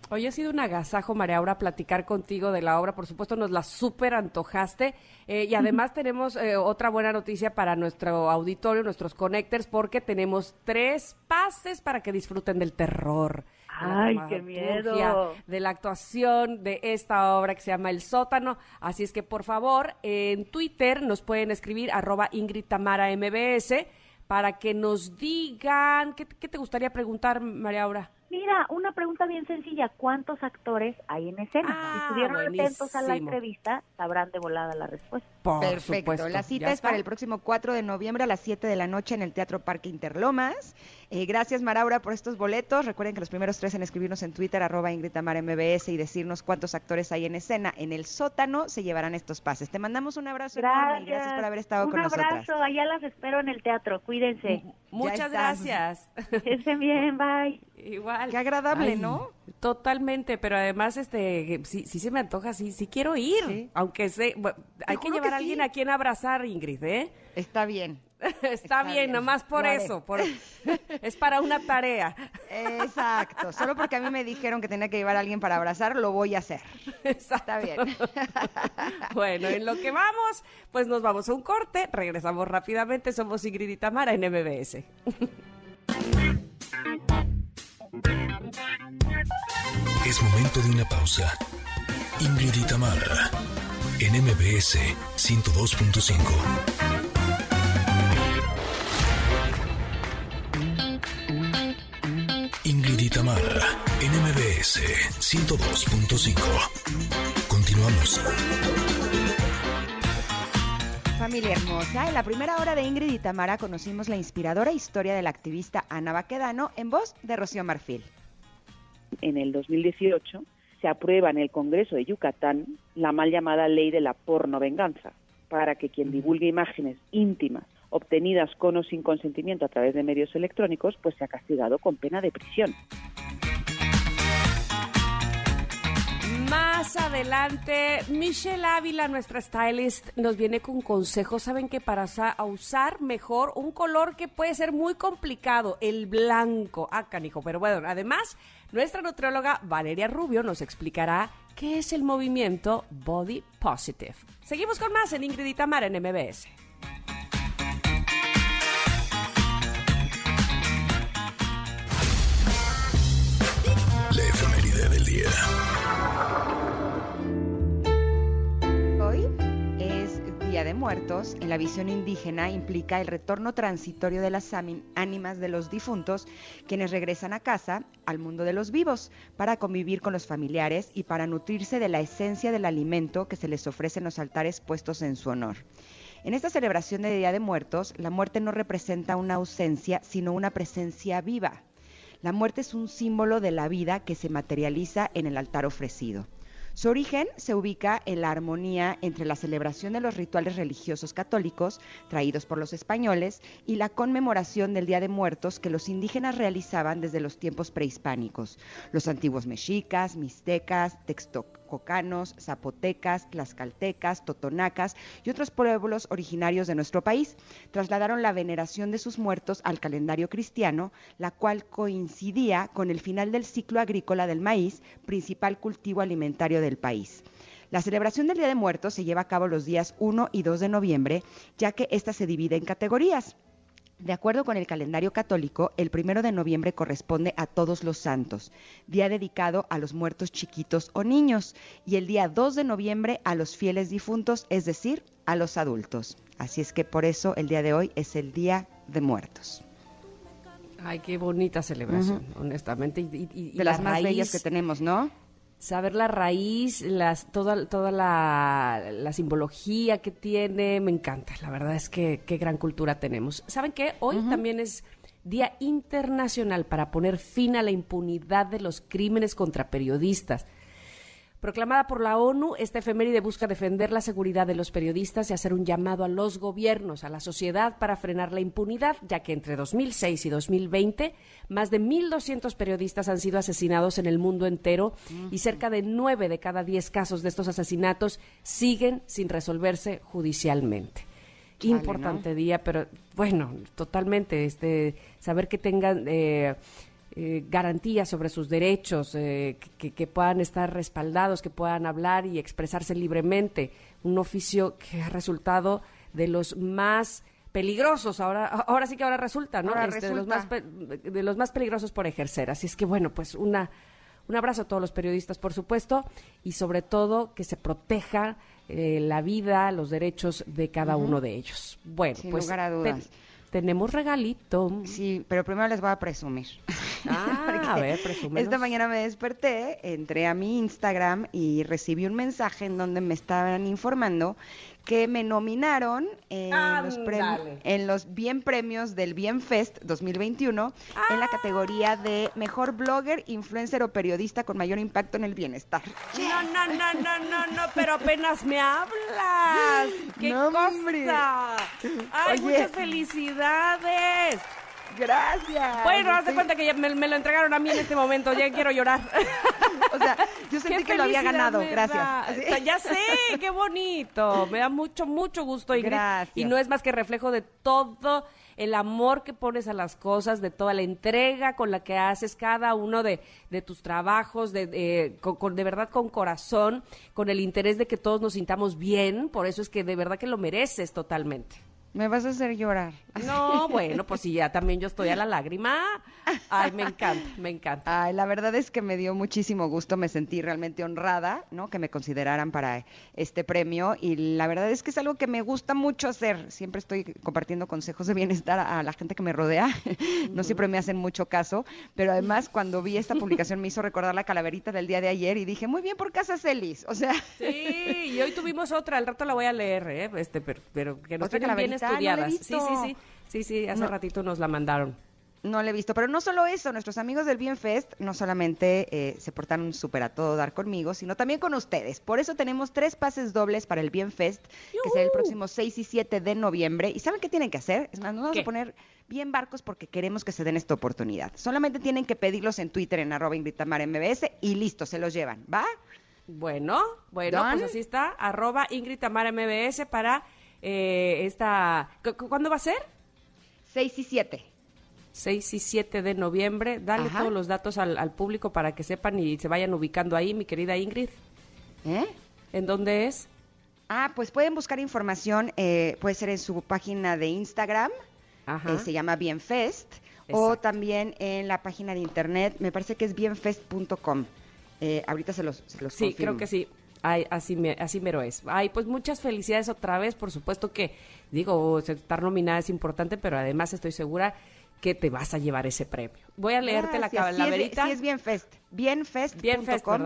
Hoy ha sido un agasajo, María Aura, platicar contigo de la obra. Por supuesto, nos la súper antojaste. Eh, y además tenemos eh, otra buena noticia para nuestro auditorio, nuestros connectors, porque tenemos tres pases para que disfruten del terror. La ¡Ay, qué miedo! De la actuación de esta obra que se llama El Sótano. Así es que, por favor, en Twitter nos pueden escribir arroba Ingrid Tamara MBS para que nos digan, ¿qué, qué te gustaría preguntar, María Aura? Mira, una pregunta bien sencilla. ¿Cuántos actores hay en escena? Ah, si estuvieron atentos a la buenísimo. entrevista, sabrán de volada la respuesta. Por Perfecto. supuesto. La cita Ya es para el próximo 4 de noviembre a las 7 de la noche en el Teatro Parque Interlomas. Eh, gracias, Maraura, por estos boletos. Recuerden que los primeros tres en escribirnos en Twitter, arroba Ingrid Tamara MBS, y decirnos cuántos actores hay en escena en el sótano, se llevarán estos pases. Te mandamos un abrazo enorme y gracias por haber estado Un con abrazo. nosotras. Allá las espero en el teatro. Cuídense. Muchas gracias. Que estén bien, bye. Igual. Qué agradable, Ay, ¿no? Totalmente, pero además, este, sí, sí se me antoja, sí, sí quiero ir. Sí. Aunque sé, bueno, hay que llevar que a alguien sí. a quien abrazar, Ingrid, ¿eh? Está bien. (laughs) Está, Está bien, bien, nomás por eso, por- (laughs) es para una tarea. Exacto. Solo porque a mí me dijeron que tenía que llevar a alguien para abrazar, lo voy a hacer. Exacto. Está bien. (laughs) Bueno, en lo que vamos, pues nos vamos a un corte, regresamos rápidamente, somos Ingrid y Tamara en MBS. Es momento de una pausa. Ingrid y Tamara, en MBS 102.5. Tamara, en MBS 102.5. Continuamos. Familia hermosa, en la primera hora de Ingrid y Tamara conocimos la inspiradora historia de la activista Ana Baquedano en voz de Rocío Marfil. En el 2018 se aprueba en el Congreso de Yucatán la mal llamada ley de la porno venganza, para que quien divulgue imágenes íntimas obtenidas con o sin consentimiento a través de medios electrónicos, pues sea castigado con pena de prisión. Más adelante, Michelle Ávila, nuestra stylist, nos viene con consejos. Saben que para usar mejor un color que puede ser muy complicado, el blanco. Ah, canijo. Pero bueno, además, nuestra nutrióloga Valeria Rubio nos explicará qué es el movimiento Body Positive. Seguimos con más en Ingrid en MBS. Hoy es Día de Muertos. En la visión indígena implica el retorno transitorio de las ánimas de los difuntos, quienes regresan a casa, al mundo de los vivos, para convivir con los familiares y para nutrirse de la esencia del alimento que se les ofrece en los altares puestos en su honor. En esta celebración de Día de Muertos, la muerte no representa una ausencia, sino una presencia viva. La muerte es un símbolo de la vida que se materializa en el altar ofrecido. Su origen se ubica en la armonía entre la celebración de los rituales religiosos católicos traídos por los españoles y la conmemoración del Día de Muertos que los indígenas realizaban desde los tiempos prehispánicos. Los antiguos mexicas, mixtecas, zapotecas, tlaxcaltecas, totonacas y otros pueblos originarios de nuestro país trasladaron la veneración de sus muertos al calendario cristiano, la cual coincidía con el final del ciclo agrícola del maíz, principal cultivo alimentario del país. La celebración del Día de Muertos se lleva a cabo los días 1 y 2 de noviembre, ya que ésta se divide en categorías. De acuerdo con el calendario católico, el primero de noviembre corresponde a todos los santos, día dedicado a los muertos chiquitos o niños, y el día 2 de noviembre a los fieles difuntos, es decir, a los adultos. Así es que por eso el día de hoy es el Día de Muertos. Ay, qué bonita celebración, honestamente. Y, y- y- y De la las más bellas que tenemos, ¿no? Saber la raíz, las, toda, toda la, la simbología que tiene, me encanta. La verdad es que qué gran cultura tenemos. ¿Saben qué? Hoy también es Día Internacional para poner fin a la impunidad de los crímenes contra periodistas. Proclamada por la ONU, esta efeméride busca defender la seguridad de los periodistas y hacer un llamado a los gobiernos, a la sociedad para frenar la impunidad, ya que entre 2006 y 2020 más de 1.200 periodistas han sido asesinados en el mundo entero y cerca de 9 de cada 10 casos de estos asesinatos siguen sin resolverse judicialmente. Chale, Importante día, pero bueno, totalmente, este, saber que tengan eh, eh, garantías sobre sus derechos, eh, que, que puedan estar respaldados, que puedan hablar y expresarse libremente. Un oficio que ha resultado de los más peligrosos, ahora, (laughs) ahora sí que ahora resulta, ¿no? Ahora Este, de, los más pe- de los más peligrosos por ejercer. Así es que bueno, pues una, un abrazo a todos los periodistas, por supuesto, y sobre todo que se proteja eh, la vida, los derechos de cada uno de ellos. Bueno, Sin pues lugar a dudas. Tenemos regalito. Sí, pero primero les voy a presumir. Ah, (laughs) a ver. Esta mañana me desperté, entré a mi Instagram y recibí un mensaje en donde me estaban informando que me nominaron en, los, en los Bien Premios del Bien Fest 2021 en la categoría de Mejor Blogger, Influencer o Periodista con mayor impacto en el bienestar. No, no, no, no, no, no, pero apenas me hablas. (laughs) ¡Qué No, cosa! ¡Ay, Oye. muchas felicidades! Gracias. Bueno, haz de Sí. cuenta que ya me, me lo entregaron a mí en este momento, ya quiero llorar. (laughs) O sea, yo sentí que lo había ganado. Gracias. Ya sé, qué bonito. Me da mucho, mucho gusto, Ingrid. Gracias. Y no es más que reflejo de todo el amor que pones a las cosas, de toda la entrega con la que haces cada uno de, de tus trabajos, de, de- con, con- de verdad con corazón, con el interés de que todos nos sintamos bien. Por eso es que de verdad que lo mereces totalmente. Me vas a hacer llorar. (laughs) No, bueno, pues sí, ya también yo estoy a la lágrima. Ay, me encanta, me encanta. Ay, la verdad es que me dio muchísimo gusto, me sentí realmente honrada, ¿no? Que me consideraran para este premio y la verdad es que es algo que me gusta mucho hacer. Siempre estoy compartiendo consejos de bienestar a, la gente que me rodea. (laughs) No siempre me hacen mucho caso, pero además (laughs) cuando vi esta publicación me hizo recordar la calaverita del día de ayer y dije, muy bien por Casa Celis. O sea, Sí, y hoy tuvimos otra, al rato la voy a leer, ¿eh? Este, pero, pero que nos ¿Otra tienen bien calaverita? No estudiadas. sí, sí, sí. Sí, sí, hace No. ratito nos la mandaron. No lo he visto, pero no solo eso, nuestros amigos del Bienfest no solamente eh, se portaron súper a todo dar conmigo, sino también con ustedes. Por eso tenemos tres pases dobles para el Bienfest, que será el próximo 6 y 7 de noviembre. ¿Y saben qué tienen que hacer? Es más, nos vamos ¿Qué? a poner bien barcos porque queremos que se den esta oportunidad. Solamente tienen que pedirlos en Twitter en arroba MBS y listo, se los llevan, ¿va? Bueno, bueno, ¿Done? pues así está, arroba Ingrid Tamara MBS para eh, esta... ¿cu- cu- ¿Cuándo va a ser? 6 y 7. 6 y 7 de noviembre. Dale Ajá. todos los datos al, al público para que sepan y se vayan ubicando ahí, mi querida Ingrid. ¿Eh? ¿En dónde es? Ah, pues pueden buscar información, eh, puede ser en su página de Instagram, Ajá. eh, se llama Bienfest, o también en la página de internet, me parece que es bienfest.com. Eh, ahorita se los, se los Sí, confirmo. creo que sí. Ay, así, así mero es. Ay, pues muchas felicidades otra vez. Por supuesto que, digo, estar nominada es importante, pero además estoy segura que te vas a llevar ese premio. Voy a leerte la Gracias. Sí es de- calaverita. Sí, es Bienfest. Bienfest.com.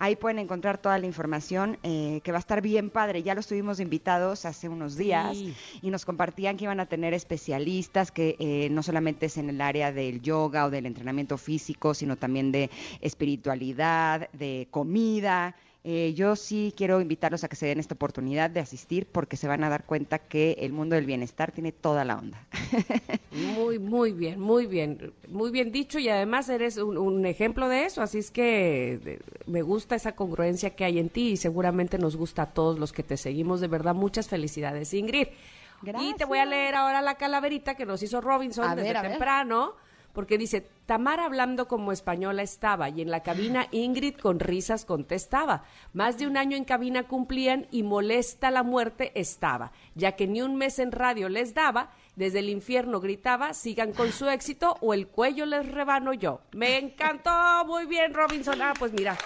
Ahí pueden encontrar toda la información eh, que va a estar bien padre. Ya los tuvimos invitados hace unos días Sí. y nos compartían que iban a tener especialistas que eh, no solamente es en el área del yoga o del entrenamiento físico, sino también de espiritualidad, de comida. Eh, yo sí quiero invitarlos a que se den esta oportunidad de asistir porque se van a dar cuenta que el mundo del bienestar tiene toda la onda. (laughs) Muy, muy bien, muy bien, muy bien dicho y además eres un, un ejemplo de eso, así es que de- me gusta esa congruencia que hay en ti y seguramente nos gusta a todos los que te seguimos, de verdad, muchas felicidades, Ingrid. Y te voy a leer ahora la calaverita que nos hizo Robinson A desde ver, ver. Porque dice, Tamara hablando como española estaba y en la cabina Ingrid con risas contestaba. Más de un año en cabina cumplían y molesta la muerte estaba, ya que ni un mes en radio les daba, desde el infierno gritaba, sigan con su éxito o el cuello les rebano yo. Me encantó, muy bien Robinson. Ah, pues mira,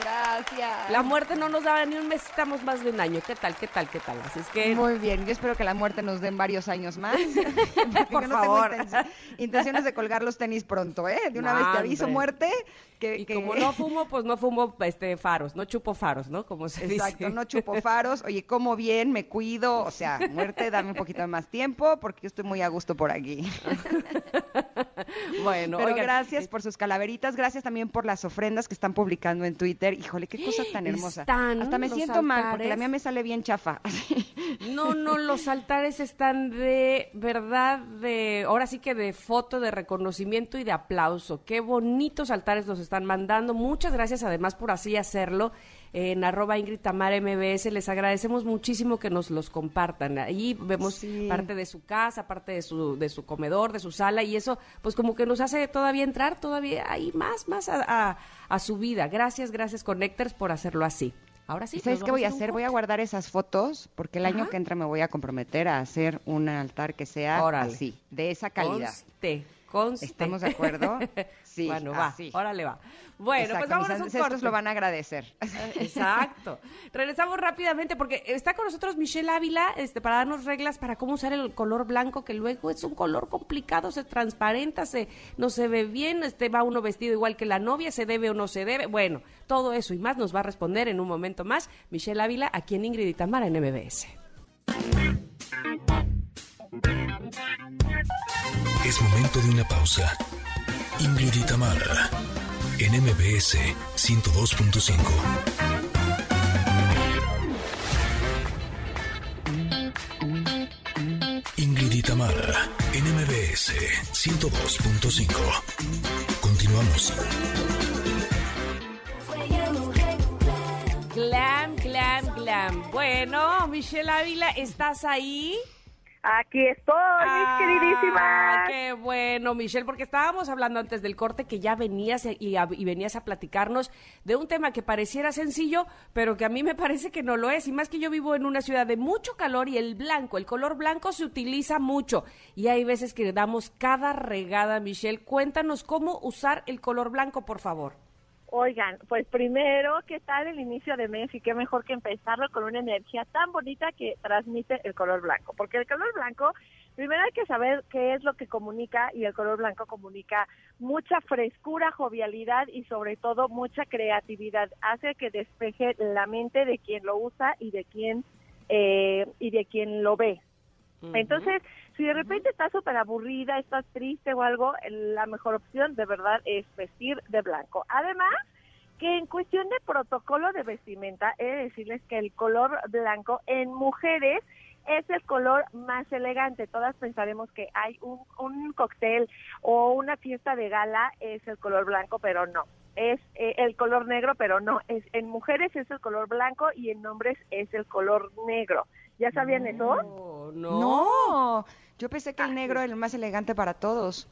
Gracias. la muerte no nos daba ni un mes, estamos más de un año. ¿Qué tal, qué tal, qué tal? Así es que... Muy bien, yo espero que la muerte nos den varios años más. (laughs) (laughs) porque Por yo no favor. tengo inten- intenciones de colgar los tenis pronto, ¿eh? De una No, vez te aviso hombre. muerte. Que, Y que- como no fumo, pues no fumo este faros, no chupo faros, ¿no? Como se Exacto, dice. no chupo faros. Oye, como bien, me cuido. O sea, muerte, dame un poquito más tiempo porque yo estoy muy a gusto por aquí. (laughs) bueno, Pero oigan, gracias eh, por sus calaveritas, gracias también por las ofrendas que están publicando en Twitter. Híjole, qué cosa tan hermosa. Están Hasta me los siento mal porque la mía me sale bien chafa. (laughs) No, no, los altares están de verdad, de ahora sí que de foto, de reconocimiento y de aplauso. Qué bonitos altares nos están mandando. Muchas gracias además por así hacerlo. En arroba Ingrid Tamara MBS les agradecemos muchísimo que nos los compartan. Ahí vemos Sí. parte de su casa, parte de su, de su comedor, de su sala y eso pues como que nos hace todavía entrar todavía ahí más, más a, a- a su vida. Gracias, gracias Connectors por hacerlo así. Ahora sí. ¿Y ¿Sabes qué voy a hacer? Voy a guardar esas fotos porque el año que entra me voy a comprometer a hacer un altar que sea Órale. así, de esa calidad. Conste, conste. ¿Estamos de acuerdo? (laughs) Sí, bueno, va, así. órale va. Bueno, Exacto, pues vámonos mis a corte. lo van a agradecer. Exacto. Regresamos rápidamente porque está con nosotros Michelle Ávila este, para darnos reglas para cómo usar el color blanco, que luego es un color complicado, se transparenta, se, no se ve bien, este, va uno vestido igual que la novia, se debe o no se debe. Bueno, todo eso y más nos va a responder en un momento más Michelle Ávila aquí en Ingrid y Tamara en MBS. Es momento de una pausa. Ingrid en MBS 102.5. Ingrid en MBS 102.5. Continuamos. Glam, glam, glam. Bueno, Michelle Ávila, ¿estás ahí? Aquí estoy, mis Ah, queridísimas. Qué bueno, Michelle, porque estábamos hablando antes del corte que ya venías y, a- y venías a platicarnos de un tema que pareciera sencillo, pero que a mí me parece que no lo es. Y más que yo vivo en una ciudad de mucho calor y el blanco, el color blanco se utiliza mucho. Y hay veces que damos cada regada, Michelle. Cuéntanos cómo usar el color blanco, por favor. Oigan, pues primero, ¿qué tal el inicio de mes? Y qué mejor que empezarlo con una energía tan bonita que transmite el color blanco. Porque el color blanco, primero hay que saber qué es lo que comunica y el color blanco comunica mucha frescura, jovialidad y sobre todo mucha creatividad. Hace que despeje la mente de quien lo usa y de quien, eh, y de quien lo ve. Entonces, si de repente estás súper aburrida, estás triste o algo, la mejor opción de verdad es vestir de blanco. Además, que en cuestión de protocolo de vestimenta, he de decirles que el color blanco en mujeres es el color más elegante. Todas pensaremos que hay un, un cóctel o una fiesta de gala es el color blanco, pero no. Es eh, el color negro, pero no. Es en mujeres es el color blanco y en hombres es el color negro. ¿Ya sabían eso? Oh, no. No, yo pensé que el negro era el más elegante para todos.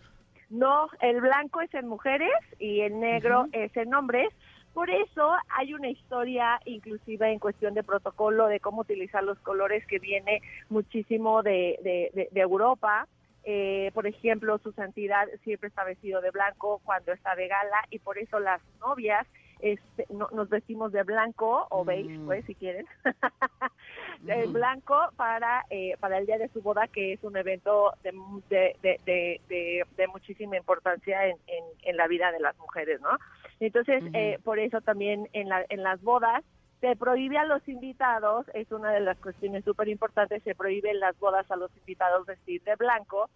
No, el blanco es en mujeres y el negro es en hombres. Por eso hay una historia inclusive en cuestión de protocolo de cómo utilizar los colores que viene muchísimo de, de, de- de Europa. Eh, por ejemplo, su santidad siempre está vestido de blanco cuando está de gala y por eso las novias este, no- nos vestimos de blanco o beige, Mm. pues, si quieren, (laughs) de blanco para eh, para el día de su boda, que es un evento de, de, muchísima importancia en, en, en la vida de las mujeres, ¿no? Entonces, eh, por eso también en, la, en las bodas se prohíbe a los invitados, es una de las cuestiones súper importantes, se prohíbe en las bodas a los invitados vestir de blanco,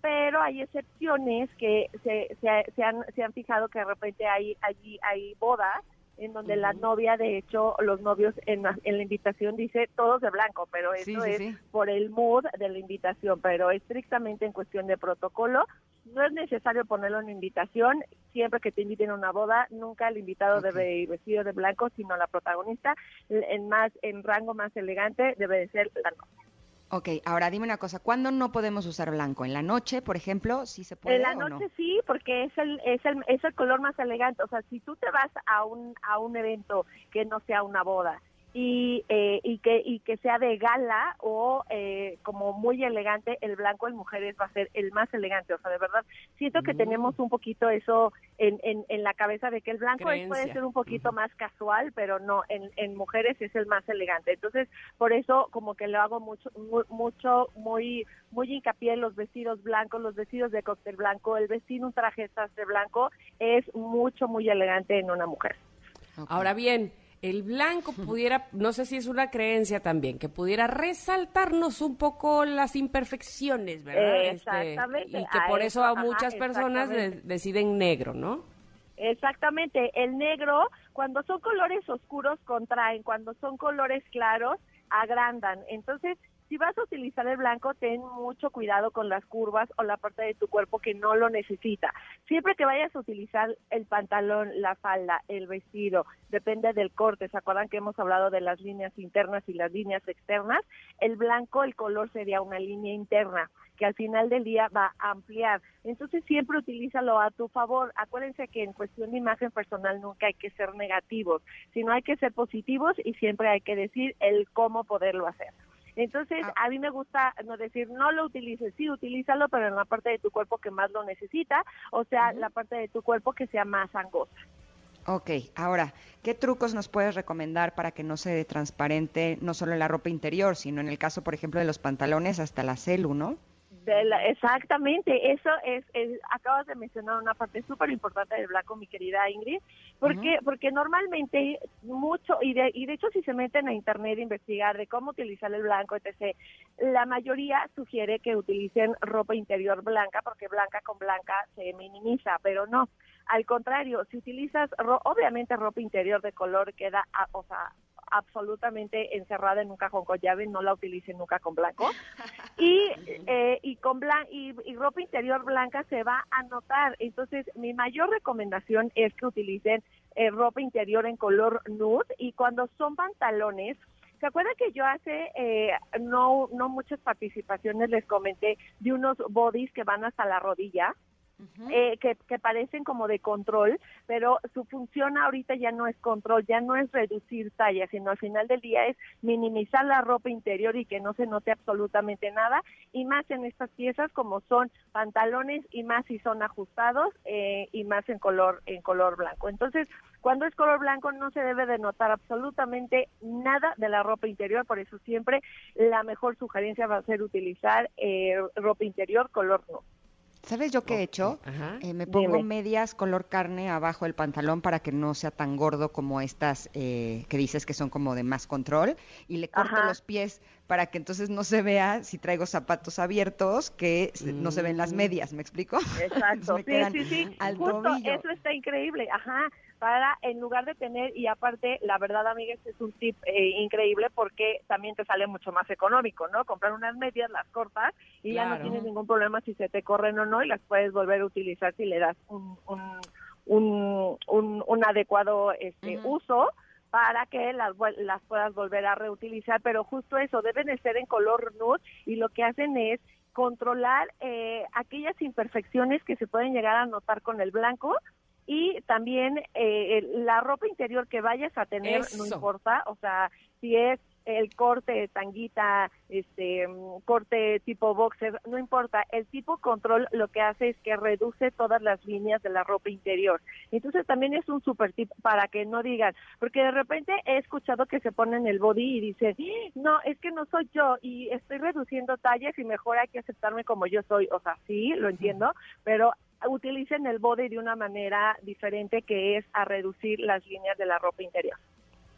pero hay excepciones que se, se, se han, se han fijado que de repente hay allí hay bodas en donde la novia, de hecho, los novios en la, en la invitación dice todos de blanco, pero eso Sí, sí, es sí. por el mood de la invitación, pero estrictamente en cuestión de protocolo. No es necesario ponerlo en invitación, siempre que te inviten a una boda, nunca el invitado debe ir vestido de blanco, sino la protagonista, en más en rango más elegante debe de ser la novia. Ok, ahora dime una cosa, ¿cuándo no podemos usar blanco? ¿En la noche, por ejemplo? ¿Sí se puede En la o no? noche sí, porque es el, es el es el color más elegante. O sea, si tú te vas a un a un evento que no sea una boda y eh, y que y que sea de gala o eh, como muy elegante, el blanco en mujeres va a ser el más elegante. O sea, de verdad siento que Mm. tenemos un poquito eso en, en, en la cabeza de que el blanco es- puede Creencia. ser un poquito más casual, pero no en, en mujeres es el más elegante. Entonces, por eso como que lo hago mucho mu- mucho muy muy hincapié en los vestidos blancos, los vestidos de cóctel blanco, el vestir un traje de sastre blanco es mucho muy elegante en una mujer. Ahora bien, el blanco pudiera, no sé si es una creencia también, que pudiera resaltarnos un poco las imperfecciones, ¿verdad? Este, Exactamente, y que por eso eso, a ajá, muchas personas de- deciden negro, ¿no? Exactamente, el negro, cuando son colores oscuros contraen, cuando son colores claros agrandan. Entonces, si vas a utilizar el blanco, ten mucho cuidado con las curvas o la parte de tu cuerpo que no lo necesita. Siempre que vayas a utilizar el pantalón, la falda, el vestido, depende del corte. ¿Se acuerdan que hemos hablado de las líneas internas y las líneas externas? El blanco, el color sería una línea interna que al final del día va a ampliar. Entonces siempre utilízalo a tu favor. Acuérdense que en cuestión de imagen personal nunca hay que ser negativos, sino hay que ser positivos y siempre hay que decir el cómo poderlo hacer. Entonces, Ah. a mí me gusta no decir no lo utilices, sí, utilízalo, pero en la parte de tu cuerpo que más lo necesita, o sea, la parte de tu cuerpo que sea más angosta. Ok, ahora, ¿qué trucos nos puedes recomendar para que no se dé transparente no solo en la ropa interior, sino en el caso, por ejemplo, de los pantalones hasta la celu, ¿no? Exactamente, eso es, es- acabas de mencionar una parte súper importante del blanco, mi querida Ingrid, porque porque normalmente mucho, y de, y de hecho si se meten a internet a investigar de cómo utilizar el blanco, etc., la mayoría sugiere que utilicen ropa interior blanca, porque blanca con blanca se minimiza, pero no, al contrario, si utilizas, ro- obviamente ropa interior de color queda, a- o sea, absolutamente encerrada en un cajón con llave, no la utilicen nunca con blanco. (laughs) Y, eh, y con blan y, y ropa interior blanca se va a notar. Entonces, mi mayor recomendación es que utilicen eh, ropa interior en color nude y cuando son pantalones, ¿Se acuerdan que yo hace eh, no, no muchas participaciones les comenté de unos bodies que van hasta la rodilla? Eh, que, que parecen como de control, pero su función ahorita ya no es control, ya no es reducir talla, sino al final del día es minimizar la ropa interior y que no se note absolutamente nada, y más en estas piezas como son pantalones y más si son ajustados eh, y más en color en color blanco. Entonces, cuando es color blanco no se debe de notar absolutamente nada de la ropa interior, por eso siempre la mejor sugerencia va a ser utilizar eh, ropa interior color no. ¿Sabes yo qué he hecho? Ajá. Eh, me pongo Dime. medias color carne abajo del pantalón para que no sea tan gordo como estas eh, que dices que son como de más control y le corto Ajá. los pies para que entonces no se vea si traigo zapatos abiertos que se- no se ven las Mm. medias, ¿me explico? (laughs) Exacto, Me sí, sí, sí, al justo tobillo. eso está increíble, ajá, para en lugar de tener, y aparte, la verdad, amiga, este es un tip eh, increíble porque también te sale mucho más económico, ¿no? Comprar unas medias, las cortas y ya no tienes ningún problema si se te corren o no y las puedes volver a utilizar si le das un, un, un, un, un adecuado este, uso para que las, las puedas volver a reutilizar, pero justo eso, deben de ser en color nude y lo que hacen es controlar eh, aquellas imperfecciones que se pueden llegar a notar con el blanco y también eh, la ropa interior que vayas a tener no importa, o sea, si es el corte tanguita, este mm, corte tipo boxer, no importa, el tipo control lo que hace es que reduce todas las líneas de la ropa interior. Entonces también es un super tip para que no digan, porque de repente he escuchado que se ponen el body y dicen, no, es que no soy yo y estoy reduciendo tallas y mejor hay que aceptarme como yo soy. O sea, sí, lo entiendo, pero utilicen el body de una manera diferente que es a reducir las líneas de la ropa interior.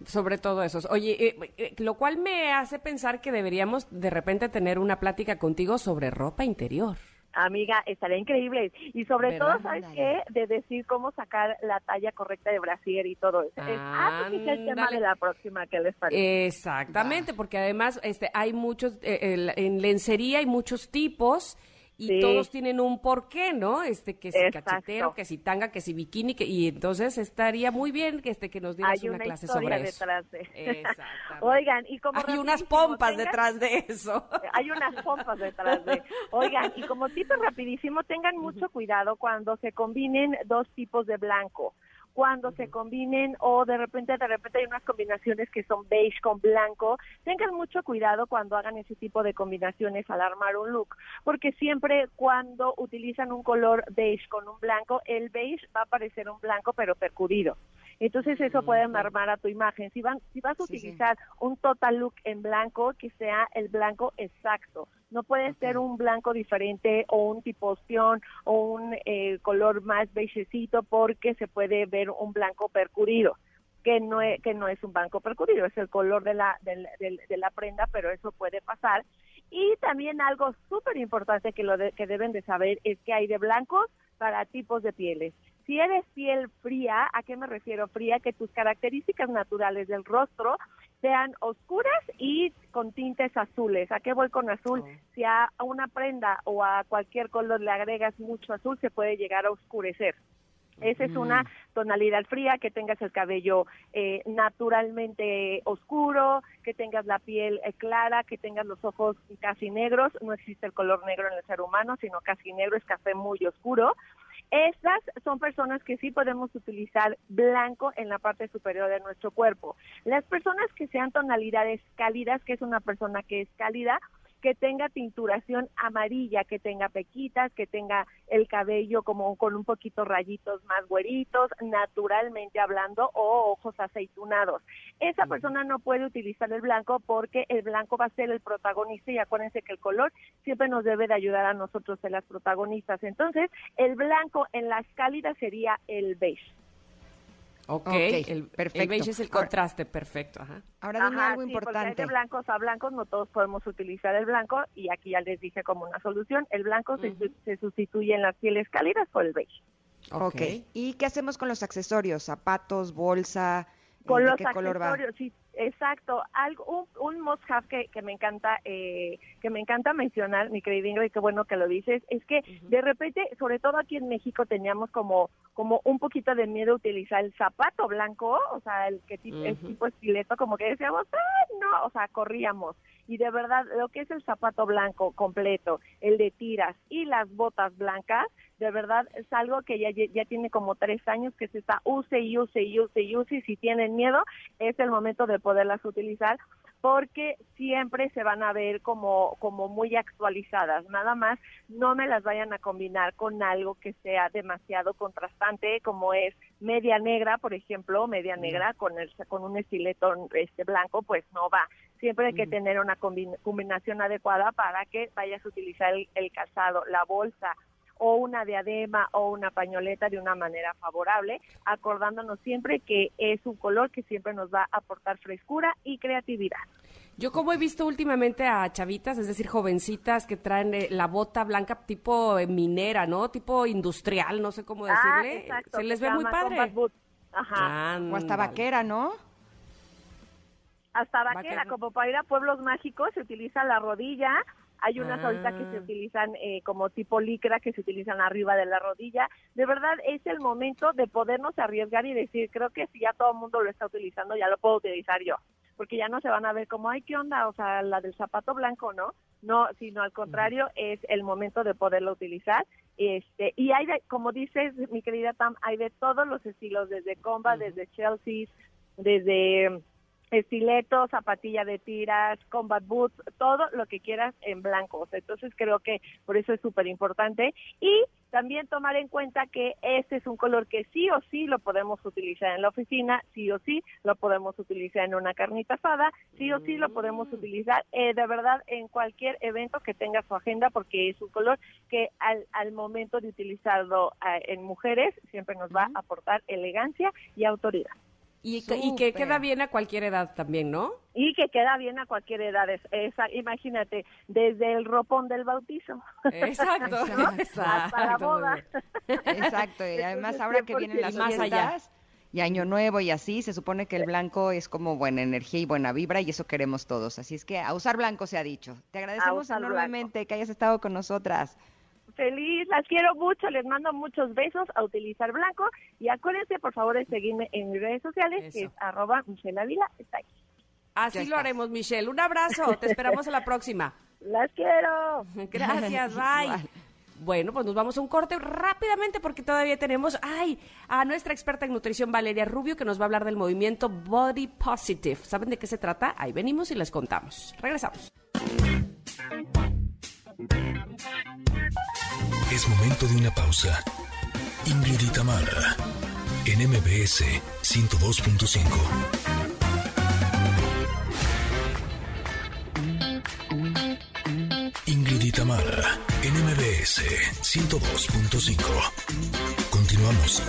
Sobre todo eso. Oye, eh, eh, lo cual me hace pensar que deberíamos de repente tener una plática contigo sobre ropa interior. Amiga, estaría increíble. Y sobre ¿Verdad? todo, ¿sabes qué? De decir cómo sacar la talla correcta de brasier y todo eso. Es, ah, pues es el tema de la próxima que les parece. Exactamente, porque además este, hay muchos, eh, el- en lencería hay muchos tipos y Sí. todos tienen un porqué, ¿no? Este, que si Exacto. cachetero, que si tanga, que si bikini, que, y entonces estaría muy bien que, este, que nos dieras Hay una, una, clase historia sobre eso. de. (laughs) Oigan, y como hay unas pompas tengan- detrás de eso. (laughs) Hay unas pompas detrás de. Oigan, y como tipo rapidísimo, tengan mucho cuidado cuando se combinen dos tipos de blanco. Cuando se combinen o de repente, de repente hay unas combinaciones que son beige con blanco. Tengan mucho cuidado cuando hagan ese tipo de combinaciones al armar un look, porque siempre cuando utilizan un color beige con un blanco, el beige va a parecer un blanco pero percudido. Entonces eso puede armar a tu imagen. Si van, si vas a Sí, sí. utilizar un total look en blanco, que sea el blanco exacto. No puede ser un blanco diferente o un tipo ostión o un eh, color más beigecito porque se puede ver un blanco percurido que no es, que no es un blanco percurido, es el color de la, del- del- de la prenda, pero eso puede pasar. Y también algo súper importante que, lo de- que deben de saber es que hay de blancos para tipos de pieles. Si eres piel fría, ¿a qué me refiero fría? Que tus características naturales del rostro sean oscuras y con tintes azules. ¿A qué voy con azul? Oh. Si a una prenda o a cualquier color le agregas mucho azul, se puede llegar a oscurecer. Esa es una tonalidad fría, que tengas el cabello eh, naturalmente oscuro, que tengas la piel eh, clara, que tengas los ojos casi negros. No existe el color negro en el ser humano, sino casi negro, es café muy oscuro. Estas son personas que sí podemos utilizar blanco en la parte superior de nuestro cuerpo. Las personas que sean tonalidades cálidas, que es una persona que es cálida, que tenga tinturación amarilla, que tenga pequitas, que tenga el cabello como con un poquito rayitos más güeritos, naturalmente hablando, o ojos aceitunados. Esa persona no puede utilizar el blanco porque el blanco va a ser el protagonista y acuérdense que el color siempre nos debe de ayudar a nosotros ser las protagonistas. Entonces, el blanco en las cálidas sería el beige. Ok, Ok, el, perfecto. el beige es el Ahora- contraste perfecto. Ajá. Ahora dime Ajá, algo sí, porque hay importante. de blancos a blancos, no todos podemos utilizar el blanco y aquí ya les dije como una solución, el blanco se, se sustituye en las pieles cálidas por el beige. ok. ¿Y qué hacemos con los accesorios? Zapatos, bolsa, Con ¿de los qué color va? accesorios, sí, Exacto, algo, un, un must have que, que me encanta, eh, que me encanta mencionar, mi querida Ingrid, qué bueno que lo dices, es que de repente, sobre todo aquí en México, teníamos como, como un poquito de miedo a utilizar el zapato blanco, o sea, el que tipo, el tipo estileto, como que decíamos, ah, no, o sea, corríamos. Y de verdad, lo que es el zapato blanco completo, el de tiras y las botas blancas, de verdad es algo que ya, ya tiene como tres años que se está use y use y use y use y si tienen miedo es el momento de poderlas utilizar porque siempre se van a ver como, como muy actualizadas. Nada más no me las vayan a combinar con algo que sea demasiado contrastante, como es media negra, por ejemplo, media negra con, el, con un estileto este blanco, pues no va. Siempre hay que tener una combinación adecuada para que vayas a utilizar el, el calzado, la bolsa, o una diadema o una pañoleta de una manera favorable, acordándonos siempre que es un color que siempre nos va a aportar frescura y creatividad. Yo como he visto últimamente a chavitas, es decir, jovencitas que traen eh, la bota blanca tipo eh, minera, ¿no? Tipo industrial, no sé cómo Ah, decirle. exacto, Se les ve muy padre. Ajá. O hasta vaquera, ¿no? Hasta Vaquera. vaquera, como para ir a pueblos mágicos se utiliza la rodilla. Hay unas ahorita que se Ah. utilizan eh, como tipo licra que se utilizan arriba de la rodilla. De verdad es el momento de podernos arriesgar y decir, creo que si ya todo el mundo lo está utilizando, ya lo puedo utilizar yo. Porque ya no se van a ver como, ay, ¿qué onda? O sea, la del zapato blanco, ¿no? No, sino al contrario, es el momento de poderlo utilizar. Este, y hay, de, como dices, mi querida Tam, hay de todos los estilos, desde combat, desde Chelsea, desde estiletos, zapatilla de tiras, combat boots, todo lo que quieras en blanco. O sea, entonces creo que por eso es súper importante. Y también tomar en cuenta que este es un color que sí o sí lo podemos utilizar en la oficina, sí o sí lo podemos utilizar en una carnita asada, sí o sí lo podemos utilizar eh, de verdad en cualquier evento que tenga su agenda porque es un color que al, al momento de utilizarlo eh, en mujeres siempre nos va a aportar elegancia y autoridad. Y, que- y que queda bien a cualquier edad también, ¿no? y que queda bien a cualquier edad. Es- esa, imagínate, desde el ropón del bautizo Exacto, (laughs) Exacto. hasta la boda. Exacto, y además ahora que vienen las Y más allá. fiestas y Año Nuevo y así, se supone que el blanco es como buena energía y buena vibra y eso queremos todos. Así es que a usar blanco se ha dicho. Te agradecemos enormemente que hayas estado con nosotras. Feliz, las quiero mucho, les mando muchos besos a utilizar blanco y acuérdense por favor de seguirme en mis redes sociales que es arroba Michelle Ávila, está ahí. Así lo haremos, Michelle. Un abrazo. Te (laughs) esperamos en la próxima. Las quiero. (laughs) Gracias, (laughs) bye. Bueno, pues nos vamos a un corte rápidamente porque todavía tenemos ay, a nuestra experta en nutrición Valeria Rubio que nos va a hablar del movimiento Body Positive. ¿Saben de qué se trata? Ahí venimos y les contamos. Regresamos. Es momento de una pausa. Ingrid y en MBS 102.5. Ingrid y en MBS 102.5. Continuamos.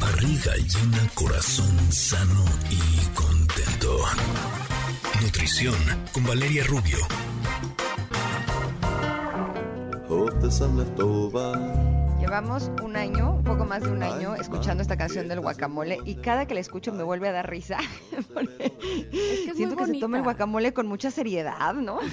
Barriga llena, corazón sano y contento. Nutrición con Valeria Rubio. Llevamos un año, un poco más de un año, escuchando esta canción del guacamole y cada que la escucho me vuelve a dar risa. (laughs) porque es siento muy que se toma el guacamole con mucha seriedad, ¿no? (laughs)